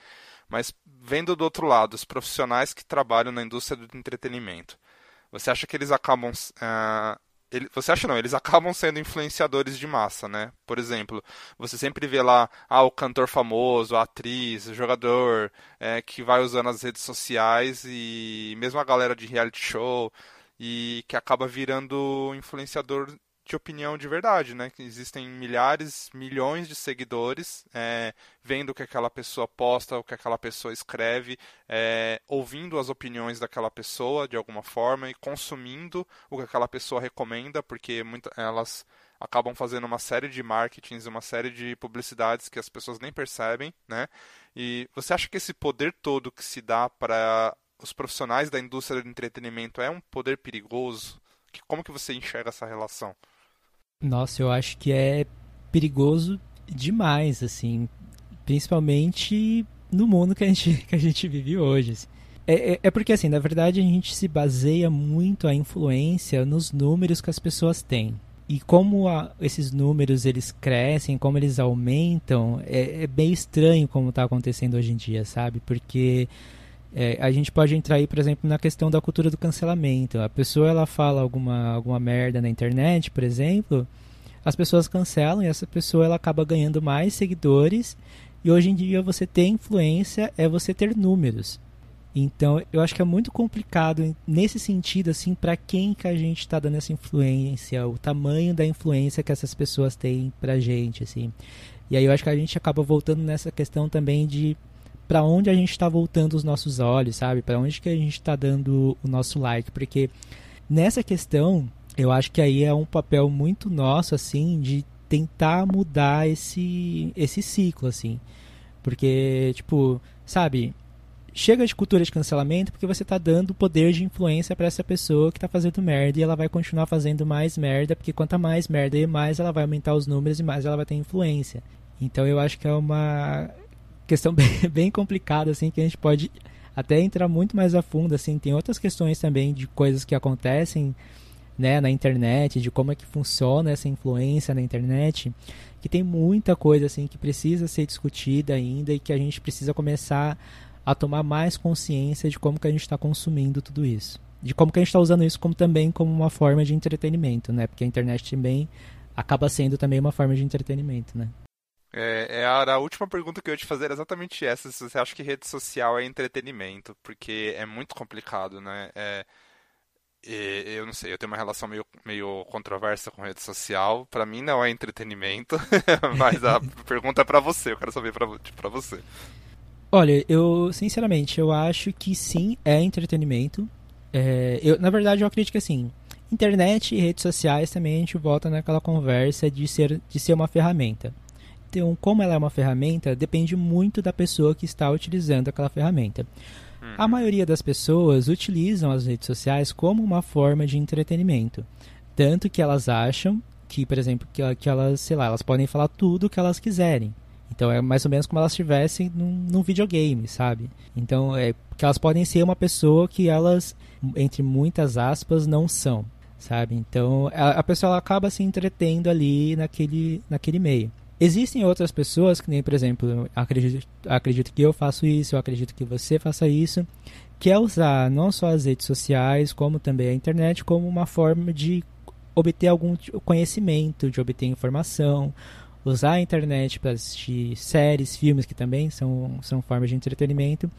S1: Mas vendo do outro lado, os profissionais que trabalham na indústria do entretenimento. Você acha que eles acabam. Uh, ele, você acha não, eles acabam sendo influenciadores de massa, né? Por exemplo, você sempre vê lá ah, o cantor famoso, a atriz, o jogador é, que vai usando as redes sociais e mesmo a galera de reality show e que acaba virando influenciador de opinião de verdade, né? Existem milhares, milhões de seguidores é, vendo o que aquela pessoa posta, o que aquela pessoa escreve, é, ouvindo as opiniões daquela pessoa de alguma forma e consumindo o que aquela pessoa recomenda, porque muita, elas acabam fazendo uma série de marketings, uma série de publicidades que as pessoas nem percebem, né? E você acha que esse poder todo que se dá para os profissionais da indústria do entretenimento é um poder perigoso? Como que você enxerga essa relação?
S2: Nossa, eu acho que é perigoso demais, assim, principalmente no mundo que a gente, que a gente vive hoje. Assim. É, é, é, porque, assim, na verdade a gente se baseia muito a influência nos números que as pessoas têm. E como a, esses números eles crescem, como eles aumentam, é, é bem estranho como está acontecendo hoje em dia, sabe? Porque é, a gente pode entrar aí, por exemplo, na questão da cultura do cancelamento. A pessoa ela fala alguma, alguma merda na internet, por exemplo, as pessoas cancelam e essa pessoa ela acaba ganhando mais seguidores. E hoje em dia você ter influência é você ter números. Então, eu acho que é muito complicado nesse sentido, assim, para quem que a gente está dando essa influência, o tamanho da influência que essas pessoas têm pra gente, assim. E aí eu acho que a gente acaba voltando nessa questão também de para onde a gente está voltando os nossos olhos, sabe? Para onde que a gente está dando o nosso like, porque nessa questão eu acho que aí é um papel muito nosso assim de tentar mudar esse esse ciclo assim. Porque tipo, sabe, chega de cultura de cancelamento porque você está dando poder de influência para essa pessoa que está fazendo merda e ela vai continuar fazendo mais merda, porque quanto mais merda e mais ela vai aumentar os números e mais ela vai ter influência. Então eu acho que é uma questão bem, bem complicada, assim, que a gente pode até entrar muito mais a fundo, assim, tem outras questões também de coisas que acontecem, né, na internet, de como é que funciona essa influência na internet, que tem muita coisa, assim, que precisa ser discutida ainda e que a gente precisa começar a tomar mais consciência de como que a gente está consumindo tudo isso. De como que a gente está usando isso como também como uma forma de entretenimento, né? Porque a internet também acaba sendo também uma forma de entretenimento, né?
S1: É, é a, a, última pergunta que eu ia te fazer era exatamente essa. Se você acha que rede social é entretenimento, porque é muito complicado, né? É, eu não sei, eu tenho uma relação meio, meio controversa com rede social. Para mim não é entretenimento, mas a pergunta é para você. Eu quero saber para você.
S2: Olha, eu sinceramente eu acho que sim é entretenimento. É, eu, na verdade, eu acredito que assim, internet e redes sociais também a gente volta naquela conversa de ser, de ser uma ferramenta. Então, como ela é uma ferramenta, depende muito da pessoa que está utilizando aquela ferramenta. A uhum. maioria das pessoas utilizam as redes sociais como uma forma de entretenimento. Tanto que elas acham que, por exemplo, que, que elas, sei lá, elas podem falar tudo o que elas quiserem. Então é mais ou menos como elas estivessem num, num videogame, sabe? Então é que elas podem ser uma pessoa que elas, entre muitas aspas, não são, sabe? Então a, a pessoa acaba se entretendo ali naquele, naquele meio. Existem outras pessoas, que nem, por exemplo, acredito, acredito que eu faço isso, eu acredito que você faça isso, que é usar não só as redes sociais, como também a internet, como uma forma de obter algum conhecimento, de obter informação, usar a internet para assistir séries, filmes, que também são, são formas de entretenimento.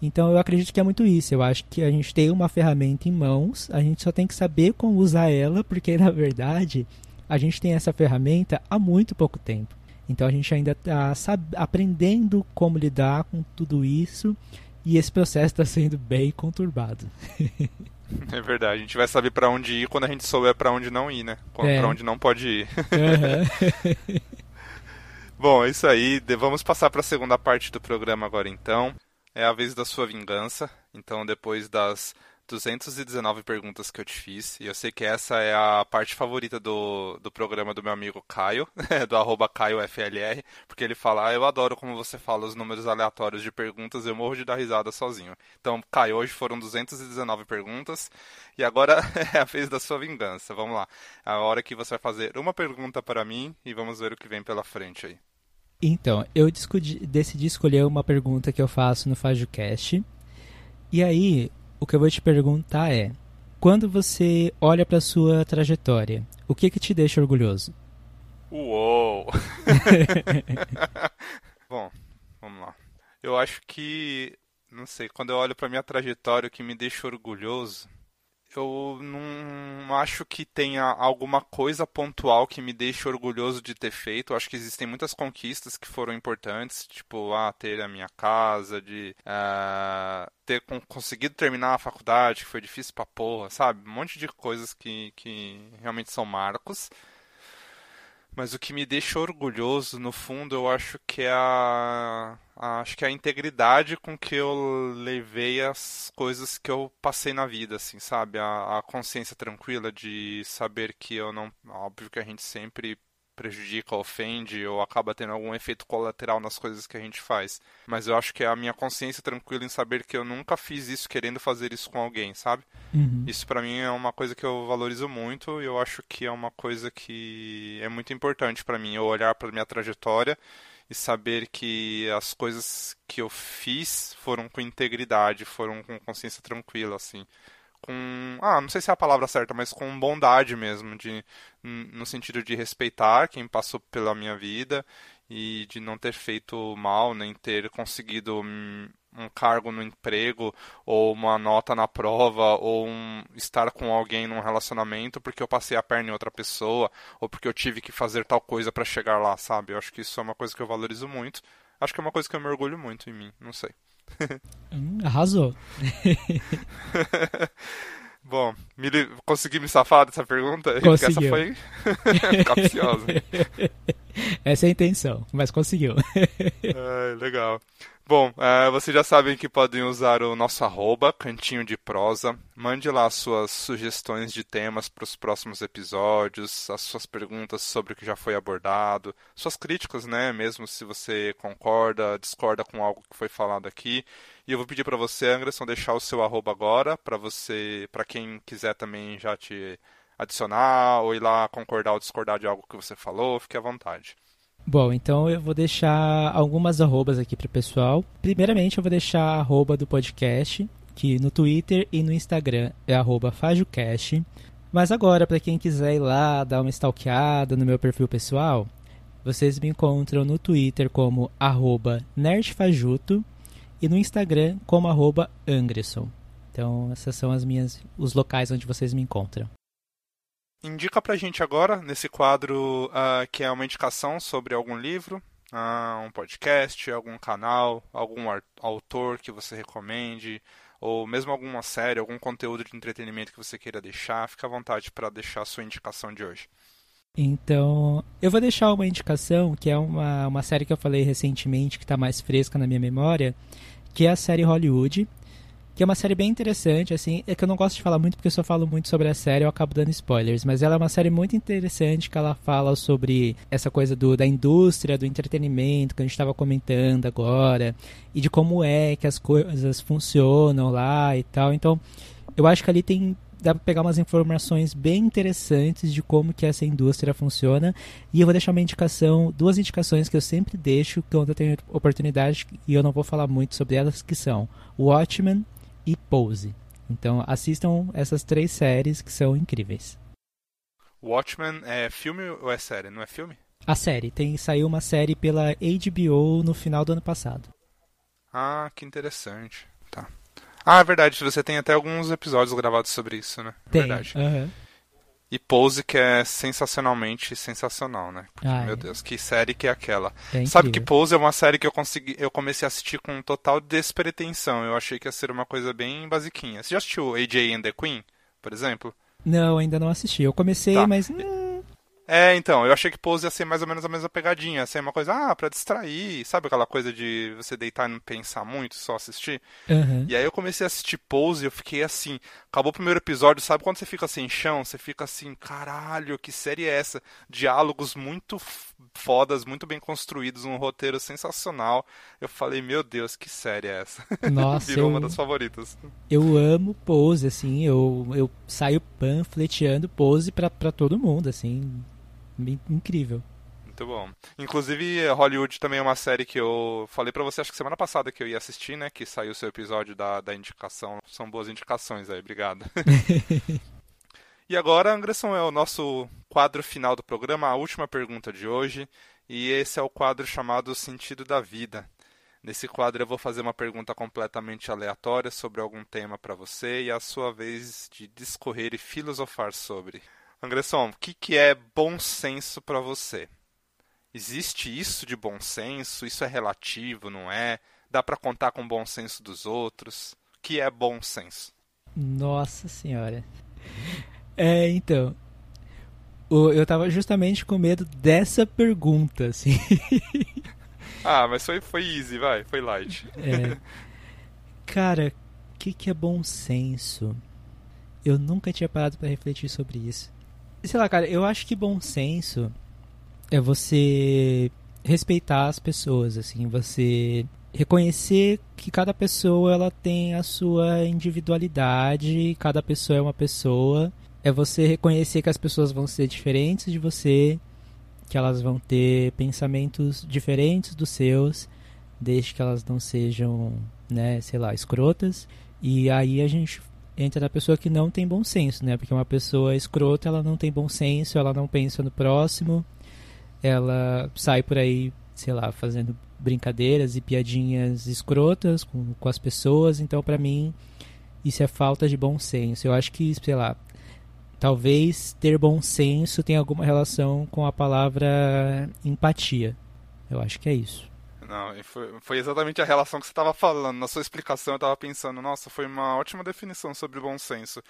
S2: Então eu acredito que é muito isso. Eu acho que a gente tem uma ferramenta em mãos, a gente só tem que saber como usar ela, porque na verdade a gente tem essa ferramenta há muito pouco tempo. Então a gente ainda está aprendendo como lidar com tudo isso e esse processo está sendo bem conturbado.
S1: é verdade, a gente vai saber para onde ir quando a gente souber para onde não ir, né? É. Para onde não pode ir. Uhum. Bom, é isso aí. Vamos passar para a segunda parte do programa agora então. É a vez da sua vingança. Então, depois das 219 perguntas que eu te fiz. E eu sei que essa é a parte favorita do, do programa do meu amigo Caio, do arroba CaioFLR, porque ele fala, ah, eu adoro como você fala os números aleatórios de perguntas, eu morro de dar risada sozinho. Então, Caio, hoje foram 219 perguntas, e agora é a vez da sua vingança. Vamos lá. A hora que você vai fazer uma pergunta para mim e vamos ver o que vem pela frente aí.
S2: Então, eu decidi escolher uma pergunta que eu faço no FajoCast. E aí, o que eu vou te perguntar é: quando você olha para sua trajetória, o que que te deixa orgulhoso?
S1: Uou! Bom, vamos lá. Eu acho que, não sei, quando eu olho para minha trajetória, o que me deixa orgulhoso eu não acho que tenha alguma coisa pontual que me deixe orgulhoso de ter feito. Eu acho que existem muitas conquistas que foram importantes, tipo, ah, ter a minha casa, de uh, ter conseguido terminar a faculdade, que foi difícil pra porra, sabe? Um monte de coisas que, que realmente são marcos. Mas o que me deixa orgulhoso, no fundo, eu acho que é a, a, acho que é a integridade com que eu levei as coisas que eu passei na vida, assim, sabe? A, a consciência tranquila de saber que eu não, óbvio que a gente sempre prejudica, ofende ou acaba tendo algum efeito colateral nas coisas que a gente faz. Mas eu acho que é a minha consciência tranquila em saber que eu nunca fiz isso querendo fazer isso com alguém, sabe? Uhum. Isso para mim é uma coisa que eu valorizo muito e eu acho que é uma coisa que é muito importante para mim, eu olhar para minha trajetória e saber que as coisas que eu fiz foram com integridade, foram com consciência tranquila, assim com. Ah, não sei se é a palavra certa, mas com bondade mesmo, de, no sentido de respeitar quem passou pela minha vida e de não ter feito mal, nem ter conseguido um cargo no emprego, ou uma nota na prova, ou um, estar com alguém num relacionamento porque eu passei a perna em outra pessoa, ou porque eu tive que fazer tal coisa para chegar lá, sabe? Eu acho que isso é uma coisa que eu valorizo muito Acho que é uma coisa que eu me orgulho muito em mim, não sei.
S2: Hum, arrasou.
S1: Bom, me, consegui me safar dessa pergunta?
S2: Conseguiu.
S1: Essa foi capciosa.
S2: Essa é a intenção, mas conseguiu.
S1: é, legal. Bom, uh, vocês já sabem que podem usar o nosso arroba, Cantinho de Prosa. Mande lá suas sugestões de temas para os próximos episódios, as suas perguntas sobre o que já foi abordado, suas críticas, né? Mesmo se você concorda, discorda com algo que foi falado aqui. E eu vou pedir para você, Anderson, deixar o seu arroba agora, para você, para quem quiser também já te adicionar ou ir lá concordar ou discordar de algo que você falou, fique à vontade.
S2: Bom, então eu vou deixar algumas arrobas aqui para o pessoal. Primeiramente, eu vou deixar a arroba do podcast, que no Twitter e no Instagram é arroba FajoCast. Mas agora, para quem quiser ir lá dar uma stalkeada no meu perfil pessoal, vocês me encontram no Twitter como arroba nerdfajuto e no Instagram como arroba Angresson. Então, essas são as minhas, os locais onde vocês me encontram.
S1: Indica pra gente agora, nesse quadro uh, que é uma indicação sobre algum livro, uh, um podcast, algum canal, algum autor que você recomende, ou mesmo alguma série, algum conteúdo de entretenimento que você queira deixar, fica à vontade para deixar a sua indicação de hoje.
S2: Então, eu vou deixar uma indicação que é uma, uma série que eu falei recentemente, que está mais fresca na minha memória, que é a série Hollywood, que é uma série bem interessante, assim, é que eu não gosto de falar muito porque eu só falo muito sobre a série, eu acabo dando spoilers, mas ela é uma série muito interessante que ela fala sobre essa coisa do, da indústria, do entretenimento que a gente estava comentando agora, e de como é que as coisas funcionam lá e tal. Então, eu acho que ali tem dá para pegar umas informações bem interessantes de como que essa indústria funciona. E eu vou deixar uma indicação, duas indicações que eu sempre deixo quando eu tenho oportunidade e eu não vou falar muito sobre elas, que são Watchmen e Pose. Então assistam essas três séries que são incríveis.
S1: Watchmen é filme ou é série? Não é filme?
S2: A série. Tem, saiu uma série pela HBO no final do ano passado.
S1: Ah, que interessante. Tá. Ah, é verdade. Você tem até alguns episódios gravados sobre isso, né?
S2: Tem.
S1: Verdade.
S2: Uhum.
S1: E Pose, que é sensacionalmente sensacional, né? Porque,
S2: Ah,
S1: meu
S2: é.
S1: Deus, que série que é aquela.
S2: É
S1: Sabe que. Pose é uma série que eu consegui, eu comecei a assistir com total despretensão. Eu achei que ia ser uma coisa bem basiquinha. Você já assistiu AJ and the Queen, por exemplo?
S2: Não, ainda não assisti. Eu comecei,
S1: Tá.
S2: mas. hum,
S1: É, então, eu achei que Pose ia ser mais ou menos a mesma pegadinha, ia ser uma coisa, ah, pra distrair, sabe aquela coisa de você deitar e não pensar muito, só assistir?
S2: aham.
S1: E aí eu comecei a assistir Pose e eu fiquei assim, acabou o primeiro episódio, sabe quando você fica sem chão? Você fica assim, caralho, que série é essa? Diálogos muito fodas, muito bem construídos, um roteiro sensacional. Eu falei, meu Deus, que série é essa?
S2: Nossa,
S1: Virou
S2: eu,
S1: uma das favoritas.
S2: eu amo Pose, assim. Eu, eu saio panfleteando Pose pra, pra todo mundo, assim. Bem Incrível.
S1: Muito bom. Inclusive, Hollywood também é uma série que eu falei pra você, acho que semana passada que eu ia assistir, né? Que saiu o seu episódio da, da indicação. São boas indicações aí, obrigado. e agora, Anderson, é o nosso quadro final do programa, a última pergunta de hoje. E esse é o quadro chamado Sentido da Vida. Nesse quadro eu vou fazer uma pergunta completamente aleatória sobre algum tema pra você e é a sua vez de discorrer e filosofar sobre. Anderson, o que, que é bom senso pra você? Existe isso de bom senso? Isso é relativo, não é? Dá pra contar com o bom senso dos outros? O que é bom senso?
S2: Nossa senhora. É, então. Eu tava justamente com medo dessa pergunta, assim.
S1: Ah, mas foi, foi easy, vai, foi light.
S2: É. Cara, o que, que é bom senso? Eu nunca tinha parado pra refletir sobre isso. Sei lá, cara, eu acho que bom senso é você respeitar as pessoas, assim, você reconhecer que cada pessoa ela tem a sua individualidade, cada pessoa é uma pessoa. É você reconhecer que as pessoas vão ser diferentes de você, que elas vão ter pensamentos diferentes dos seus, desde que elas não sejam, né, sei lá, escrotas. E aí a gente entra na pessoa que não tem bom senso, né? Porque uma pessoa escrota, ela não tem bom senso, ela não pensa no próximo, ela sai por aí, sei lá, fazendo brincadeiras e piadinhas escrotas com, com as pessoas. Então, pra mim, isso é falta de bom senso. Eu acho que, sei lá, talvez ter bom senso tenha alguma relação com a palavra empatia. Eu acho que é isso.
S1: Não, foi, foi exatamente a relação que você estava falando. Na sua explicação, eu estava pensando, nossa, foi uma ótima definição sobre bom senso.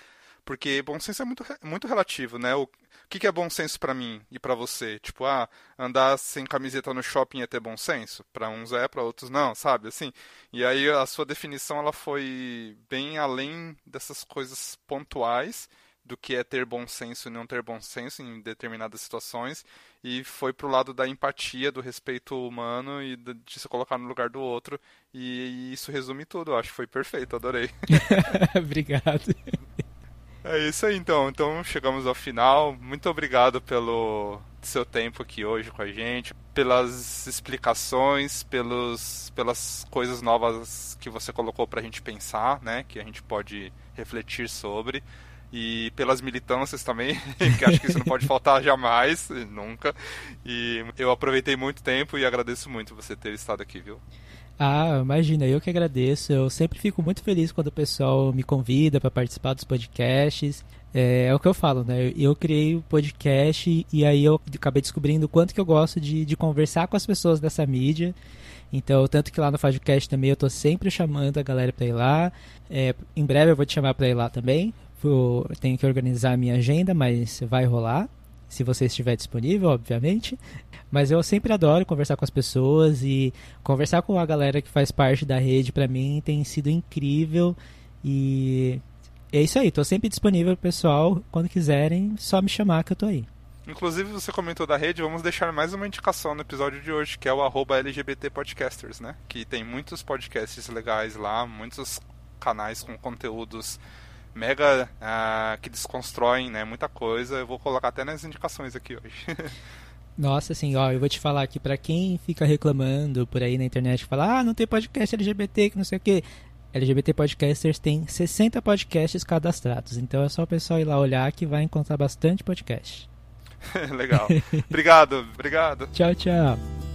S1: Porque bom senso é muito, muito relativo, né? O que, que é bom senso para mim e para você? Tipo, ah, andar sem camiseta no shopping é ter bom senso? Para uns é, para outros não, sabe? Assim. E aí a sua definição ela foi bem além dessas coisas pontuais do que é ter bom senso e não ter bom senso em determinadas situações e foi pro lado da empatia, do respeito humano e de se colocar no lugar do outro e, e isso resume tudo, acho que foi perfeito, adorei.
S2: Obrigado.
S1: É isso aí então. Então chegamos ao final. Muito obrigado pelo seu tempo aqui hoje com a gente, pelas explicações, pelos, pelas coisas novas que você colocou para a gente pensar, né? Que a gente pode refletir sobre. E pelas militâncias também, que acho que isso não pode faltar jamais, nunca. E eu aproveitei muito tempo e agradeço muito você ter estado aqui, viu?
S2: Ah, imagina, eu que agradeço. Eu sempre fico muito feliz quando o pessoal me convida para participar dos podcasts. É, é, o que eu falo, né? Eu criei o podcast e aí eu acabei descobrindo o quanto que eu gosto de, de conversar com as pessoas dessa mídia. Então, tanto que lá no podcast também eu tô sempre chamando a galera para ir lá. É, em breve eu vou te chamar para ir lá também. Tenho que organizar a minha agenda, mas vai rolar se você estiver disponível, obviamente. Mas eu sempre adoro conversar com as pessoas e conversar com a galera que faz parte da rede para mim tem sido incrível e é isso aí, tô sempre disponível pessoal, quando quiserem, só me chamar que eu tô aí.
S1: Inclusive, você comentou da rede, vamos deixar mais uma indicação no episódio de hoje, que é o arroba LGBT Podcasters, né? Que tem muitos podcasts legais lá, muitos canais com conteúdos mega uh, que desconstroem né, muita coisa. Eu vou colocar até nas indicações aqui hoje.
S2: Nossa, assim, ó, eu vou te falar aqui para quem fica reclamando por aí na internet, fala, ah, não tem podcast LGBT, que não sei o quê. LGBT Podcasters tem 60 podcasts cadastrados, então é só o pessoal ir lá olhar que vai encontrar bastante podcast.
S1: Legal. obrigado, obrigado.
S2: Tchau, tchau.